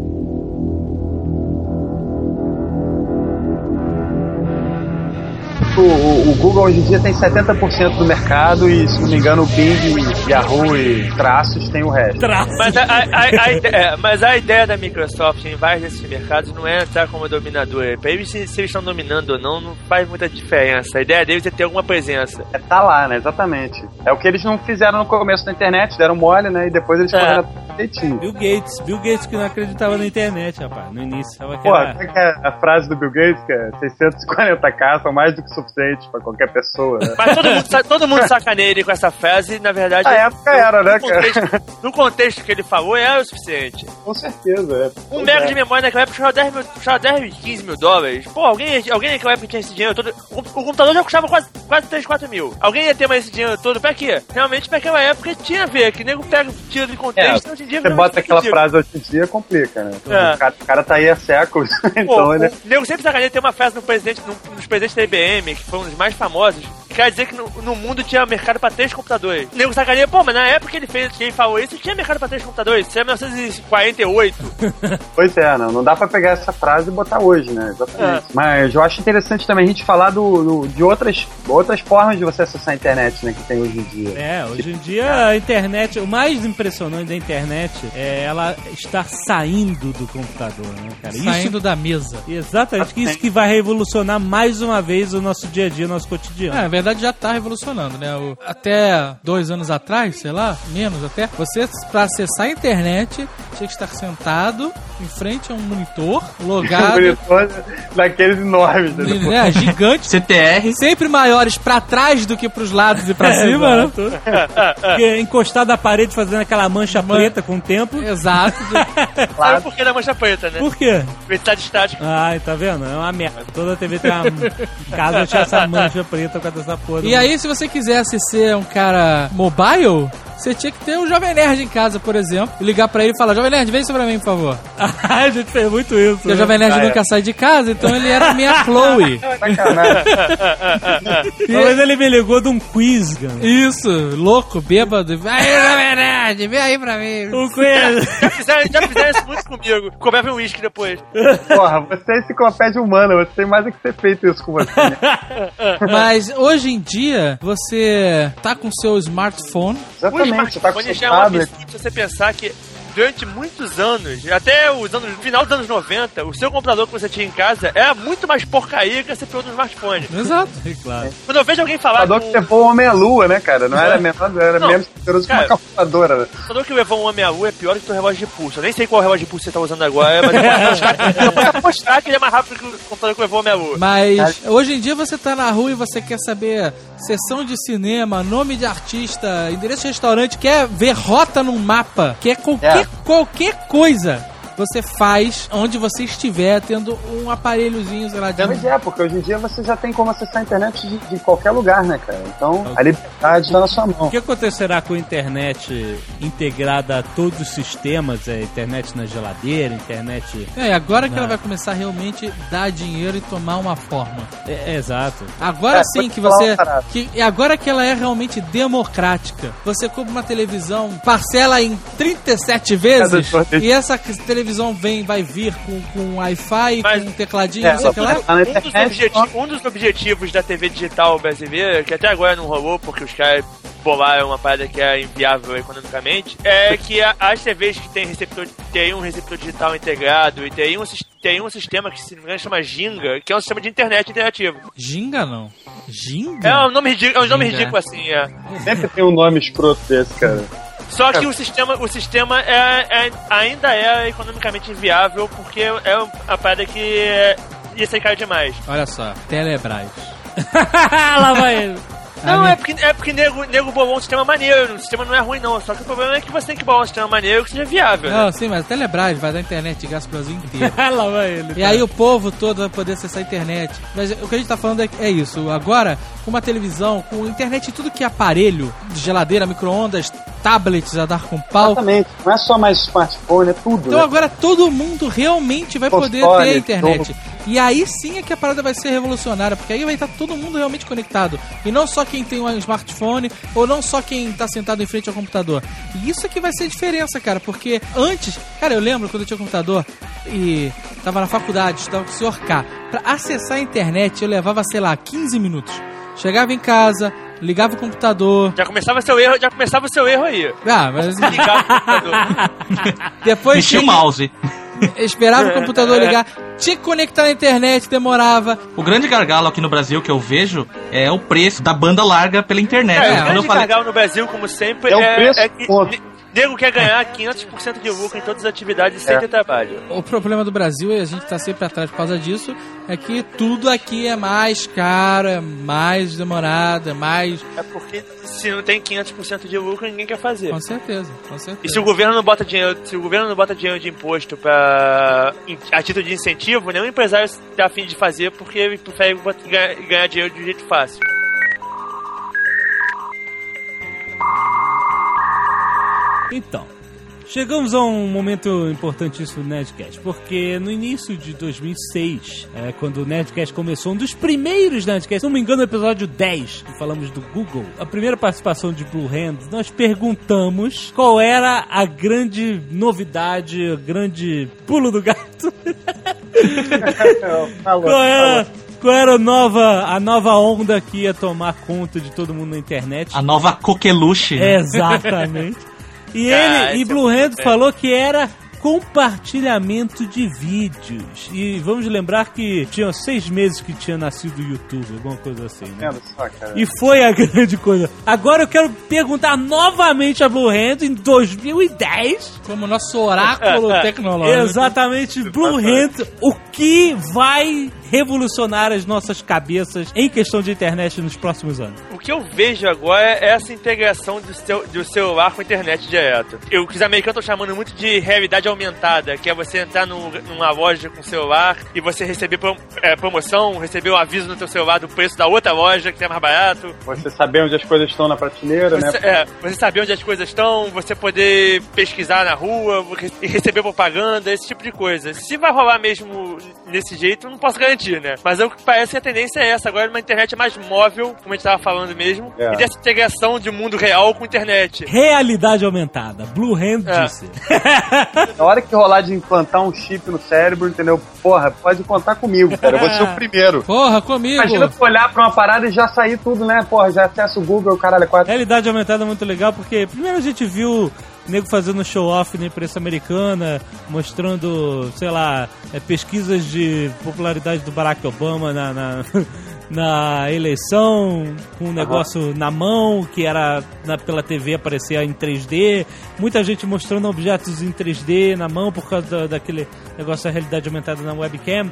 O, o- o Google hoje em dia tem 70% do mercado e, se não me engano, o Bing, Yahoo e Traços tem o resto. Mas a, a- a- a ide- é, mas a ideia da Microsoft em vários desses mercados não é entrar como dominadora. Pra eles, se, se eles estão dominando ou não, não faz muita diferença. A ideia deles é ter alguma presença. É tá lá, né? Exatamente. É o que eles não fizeram no começo da internet, deram mole, né? E depois eles É. correram direitinho. Bill Gates, Bill Gates que não acreditava na internet, rapaz, no início. Tava Pô, aquela... é a frase do Bill Gates, que é 640k são mais do que suficiente pra qualquer pessoa, né? Mas todo mundo, todo mundo sacaneia ele com essa frase e, na verdade. Na época era, né, no contexto, no contexto que ele falou, era o suficiente. Com certeza, é. Um mega é. de memória naquela época custava 10, mil, custava 10 15 mil dólares. Pô, alguém, alguém naquela época tinha esse dinheiro todo. O, o computador já custava quase, quase 3, 4 mil. Alguém ia ter mais esse dinheiro todo pra quê? Realmente, pra aquela época tinha a ver, que nego pega, tira de É, contexto, hoje em dia você bota aquela sentido. frase hoje em dia, complica, né? É. O, cara, o cara tá aí há séculos, Pô, então ele... o nego sempre sacaneia ter uma festa no presidente, no- nos presidentes da IBM, que foi um dos mais famosos. Que Quer dizer que no, no mundo tinha mercado pra três computadores. O nego sacaneia, pô, mas na época que ele fez, que ele falou isso, tinha mercado pra três computadores. Isso é 1948. Pois é, não, não dá pra pegar essa frase e botar hoje, né? Exatamente. Mas eu acho interessante também a gente falar do, do- de outras, outras formas de você acessar a internet, né, que tem hoje em dia. É, hoje em dia a internet, o mais impressionante da internet é ela estar saindo do computador, né, cara? Saindo da mesa. Exatamente, que isso que vai revolucionar mais uma vez o nosso dia a dia, o nosso cotidiano. É, na verdade já tá revolucionando, né? O- até dois anos atrás, sei lá, menos até, você, pra acessar a internet, tinha que estar sentado em frente a um monitor, logado. Monitor daqueles enormes, né? né, gigante. CTR. Sempre maiores pra trás do que pros lados e pra cima, né? Porque encostado à parede fazendo aquela mancha preta com o tempo. Exato. Sabe por que da mancha preta, né? Por quê? Velocidade estática. Ai, tá vendo? É uma merda. Toda TV tem uma. Em casa tinha essa mancha preta com essa porra. E aí, se você quisesse ser um cara mobile, você tinha que ter um Jovem Nerd em casa, por exemplo, e ligar pra ele e falar: Jovem Nerd, vem isso pra mim, por favor. a gente fez muito isso. Porque o Jovem Nerd Ah, é. nunca sai de casa, então ele era a minha Chloe. Talvez ele me ligou de um quiz, cara. Isso, louco, bêbado. Aí, Jovem Nerd, vem aí pra mim. Um quiz. Já fizeram, já fizeram isso muito comigo. Comprava um uísque depois. Porra, você é enciclopédia humana, você tem mais é que ter feito isso com você. né? Mas hoje em dia, você tá com seu smartphone. O smartphone já é um absurdo se você pensar que durante muitos anos, até os anos, no final dos anos 90, o seu computador que você tinha em casa era muito mais porcaria que a CPU do smartphone. Exato. claro. Quando eu vejo alguém falar computador com que levou o homem à lua, né, cara? Não era, É. menor, era Não. menos poderoso que uma Cara. calculadora, né? O computador que levou um homem à lua é pior que o relógio de pulso. Eu nem sei qual relógio de pulso você tá usando agora, mas eu posso apostar, eu posso apostar que ele é mais rápido que o computador que levou o homem à lua. Mas hoje em dia você tá na rua e você quer saber sessão de cinema, nome de artista, endereço de restaurante, quer ver rota num mapa, quer qualquer, É. qualquer coisa. Você faz onde você estiver, tendo um aparelhozinho, sei lá, de Mas é, porque hoje em dia você já tem como acessar a internet de, de qualquer lugar, né, cara? Então, a liberdade tá na sua mão. O que acontecerá com a internet integrada a todos os sistemas? É, internet na geladeira, internet. É, agora que na- ela vai começar a realmente dar dinheiro e tomar uma forma. É, é, exato. Agora É, sim que você. uma parada. Que, e agora que ela é realmente democrática. Você compra uma televisão, parcela em 37 vezes, Cada sorteio. e essa televisão televisão vem, vai vir com, com Wi-Fi, com tecladinho, É, não sei o que lá. um, dos objeti- um dos objetivos da TV digital brasileira, que até agora não rolou, porque os caras bolaram uma parada que é inviável economicamente, é que a- as TVs que tem receptor, tem um receptor digital integrado e tem um, tem um sistema que se não me engano chama Ginga, que é um sistema de internet interativo. Ginga não. Ginga? É um nome ridículo, é um nome ridículo assim, é. Sempre tem um nome escroto desse, cara. Só que o sistema, o sistema é, é- ainda é economicamente inviável porque é uma parada que é, ia ser caro demais. Olha só, Telebrás. Lá vai ele. Não, é porque, é porque nego, nego bolou um sistema maneiro. O sistema não é ruim, não. Só que o problema é que você tem que bolar um sistema maneiro que seja viável. né? Não, sim, mas a Telebrás vai dar internet de graça pro Brasil inteiro. Lá vai ele. E aí o povo todo vai poder acessar a internet. Mas o que a gente tá falando é, é isso. Agora, com uma televisão, com internet e tudo que é aparelho, geladeira, micro-ondas, tablets a dar com pau. Exatamente. Não é só mais smartphone, é tudo. Então né? agora todo mundo realmente vai poder ter a internet. tudo. E aí sim é que a parada vai ser revolucionária, porque aí vai estar todo mundo realmente conectado. E não só quem tem um smartphone, ou não só quem tá sentado em frente ao computador. E isso é que vai ser a diferença, cara, porque antes, cara, eu lembro quando eu tinha computador e tava na faculdade, estava com o senhor K. Pra acessar a internet eu levava, sei lá, 15 minutos. Chegava em casa, ligava o computador. Já começava seu erro, já começava o seu erro aí. Ah, mas. Ligar o computador. Depois Mexia o mouse. Esperava o computador ligar, tinha que conectar na internet, demorava. O grande gargalo aqui no Brasil que eu vejo é o preço da banda larga pela internet. É, o grande falei, gargalo no Brasil, como sempre, É o é, preço, é que nego quer ganhar 500% de lucro em todas as atividades sem É. ter trabalho. O problema do Brasil, e a gente tá sempre atrás por causa disso, é que tudo aqui é mais caro, é mais demorado, é mais. É porque se não tem 500% de lucro, ninguém quer fazer. Com certeza, com certeza. E se o governo não bota dinheiro, se o governo não bota dinheiro de imposto para a título de incentivo, nenhum empresário tá afim de fazer porque ele prefere ganhar dinheiro de um jeito fácil. Então, chegamos a um momento importantíssimo do Nerdcast, porque no início de 2006, é, quando o Nerdcast começou, um dos primeiros Nerdcasts, se não me engano, no episódio 10, que falamos do Google, a primeira participação de Blue Hand, nós perguntamos qual era a grande novidade, o grande pulo do gato. qual era... Qual era a nova, a nova onda que ia tomar conta de todo mundo na internet? a nova coqueluche. né? Exatamente. E ele, e Blue Hand falou que era compartilhamento de vídeos. E vamos lembrar que tinha seis meses que tinha nascido o YouTube, alguma coisa assim, né? Só. E foi a grande coisa. Agora eu quero perguntar novamente a Blue Hand em 2010. Como nosso oráculo tecnológico. Exatamente, Blue Hand, o que vai revolucionar as nossas cabeças em questão de internet nos próximos anos? O que eu vejo agora é essa integração do, seu, do celular com a internet direto. Eu, que os americanos estão chamando muito de realidade aumentada, que é você entrar no- numa loja com o celular e você receber prom- é, promoção, receber um aviso no teu celular do preço da outra loja que é mais barato. Você saber onde as coisas estão na prateleira, Você, né? é, você saber onde as coisas estão, você poder pesquisar na rua e receber propaganda, esse tipo de coisa. Se vai rolar mesmo nesse jeito, não posso garantir, né? Mas é o que parece que a tendência é essa. Agora uma internet mais móvel, como a gente tava falando mesmo, É. e dessa integração de mundo real com internet. Realidade aumentada. Blue Hand É. disse. Na hora que rolar de implantar um chip no cérebro, entendeu? Porra, pode contar comigo, cara. Eu vou ser o primeiro. Porra, comigo. Imagina tu olhar pra uma parada e já sair tudo, né? Porra, já acessa o Google, caralho, quatro. Realidade aumentada é muito legal porque primeiro a gente viu nego fazendo show off na imprensa americana, mostrando, sei lá, é, pesquisas de popularidade do Barack Obama na, na, na eleição, com um negócio na mão, que era na- pela TV aparecia em 3D, muita gente mostrando objetos em 3D na mão por causa da- daquele negócio da realidade aumentada na webcam.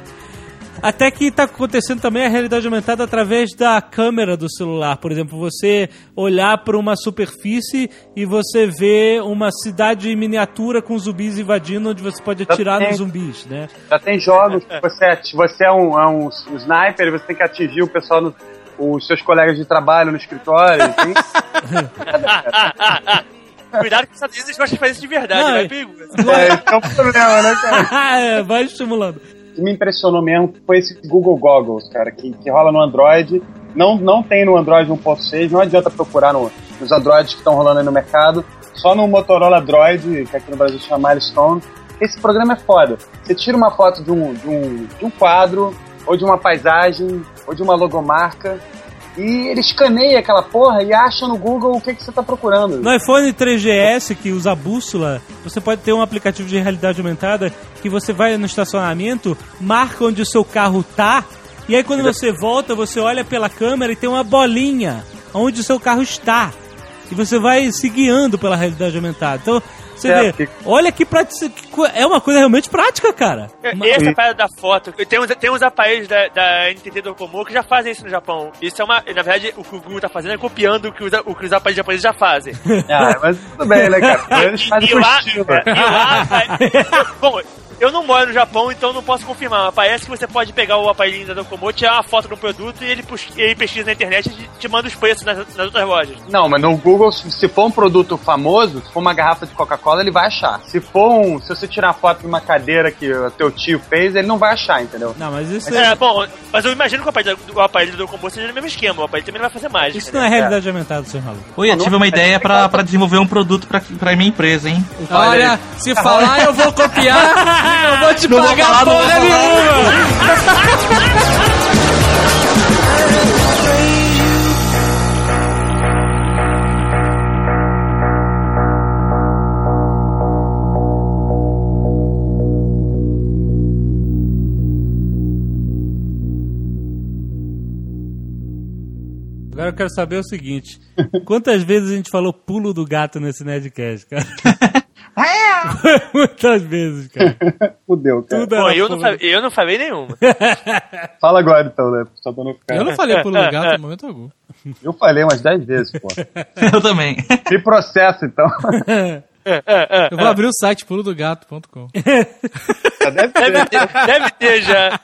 Até que está acontecendo também a realidade aumentada através da câmera do celular. Por exemplo, você olhar para uma superfície e você vê uma cidade em miniatura com zumbis invadindo, onde você pode atirar nos zumbis, né? Já tem jogos que você, você é, um, é um, sniper e você tem que atingir o pessoal, no, os seus colegas de trabalho no escritório. Assim. Cuidado que os Estados Unidos gostam de fazer isso de verdade, Não, vai é- perigo. é, é um problema, né, cara? é, vai estimulando. Que me impressionou mesmo foi esse Google Goggles, cara, que, que rola no Android. Não, não tem no Android 1.6, não adianta procurar no, nos Androids que estão rolando aí no mercado. Só no Motorola Droid, que aqui no Brasil chama Milestone, Esse programa é foda. Você tira uma foto de um, de um, de um quadro, ou de uma paisagem, ou de uma logomarca, e ele escaneia aquela porra e acha no Google o que, que você tá procurando. No iPhone 3GS, que usa a bússola, você pode ter um aplicativo de realidade aumentada que você vai no estacionamento, marca onde o seu carro tá, e aí quando você volta, você olha pela câmera e tem uma bolinha onde o seu carro está. E você vai se guiando pela realidade aumentada. Então, você É, vê, olha que prática, é uma coisa realmente prática, cara. E Essa parada da foto, tem uns, tem uns aparelhos da, da NTT Docomo que já fazem isso no Japão. Isso é uma. Na verdade, o que o Google tá fazendo é copiando o que os, o que os aparelhos japoneses já fazem. Ah, mas tudo bem, né, cara? Eles fazem e com lá, estilo. e lá, bom, eu não moro no Japão, então não posso confirmar. Mas parece que você pode pegar o aparelhinho da Docomo, tirar uma foto do produto e ele, ele pesquisa na internet e te manda os preços nas, nas outras lojas. Não, mas no Google, se for um produto famoso, se for uma garrafa de Coca-Cola, ele vai achar. Se for um. Se você tirar foto de uma cadeira que o teu tio fez, ele não vai achar, entendeu? Não, mas isso É, bom, mas eu imagino que o aparelho, da- o aparelho do Docomo seja no mesmo esquema. O aparelho também não vai fazer mágica. Isso não é né? realidade aumentada, seu maluco. Oi, eu tive uma ideia pra, pra desenvolver um produto pra, pra minha empresa, hein? Olha, se falar eu vou copiar, eu vou te Não vou pagar falar, não vou porra nenhuma. Agora eu quero saber o seguinte: quantas vezes a gente falou pulo do gato nesse Nerdcast, cara? Muitas vezes, cara. Fudeu, cara. Tudo era eu não, falei, eu não falei nenhuma. Fala agora então, né? Só pra não ficar. Eu não falei pulo do gato em momento algum. Eu falei umas 10 vezes, pô. Eu também. Me processo, então. Eu vou abrir o site pulodogato.com. Deve Deve ter, deve ter já.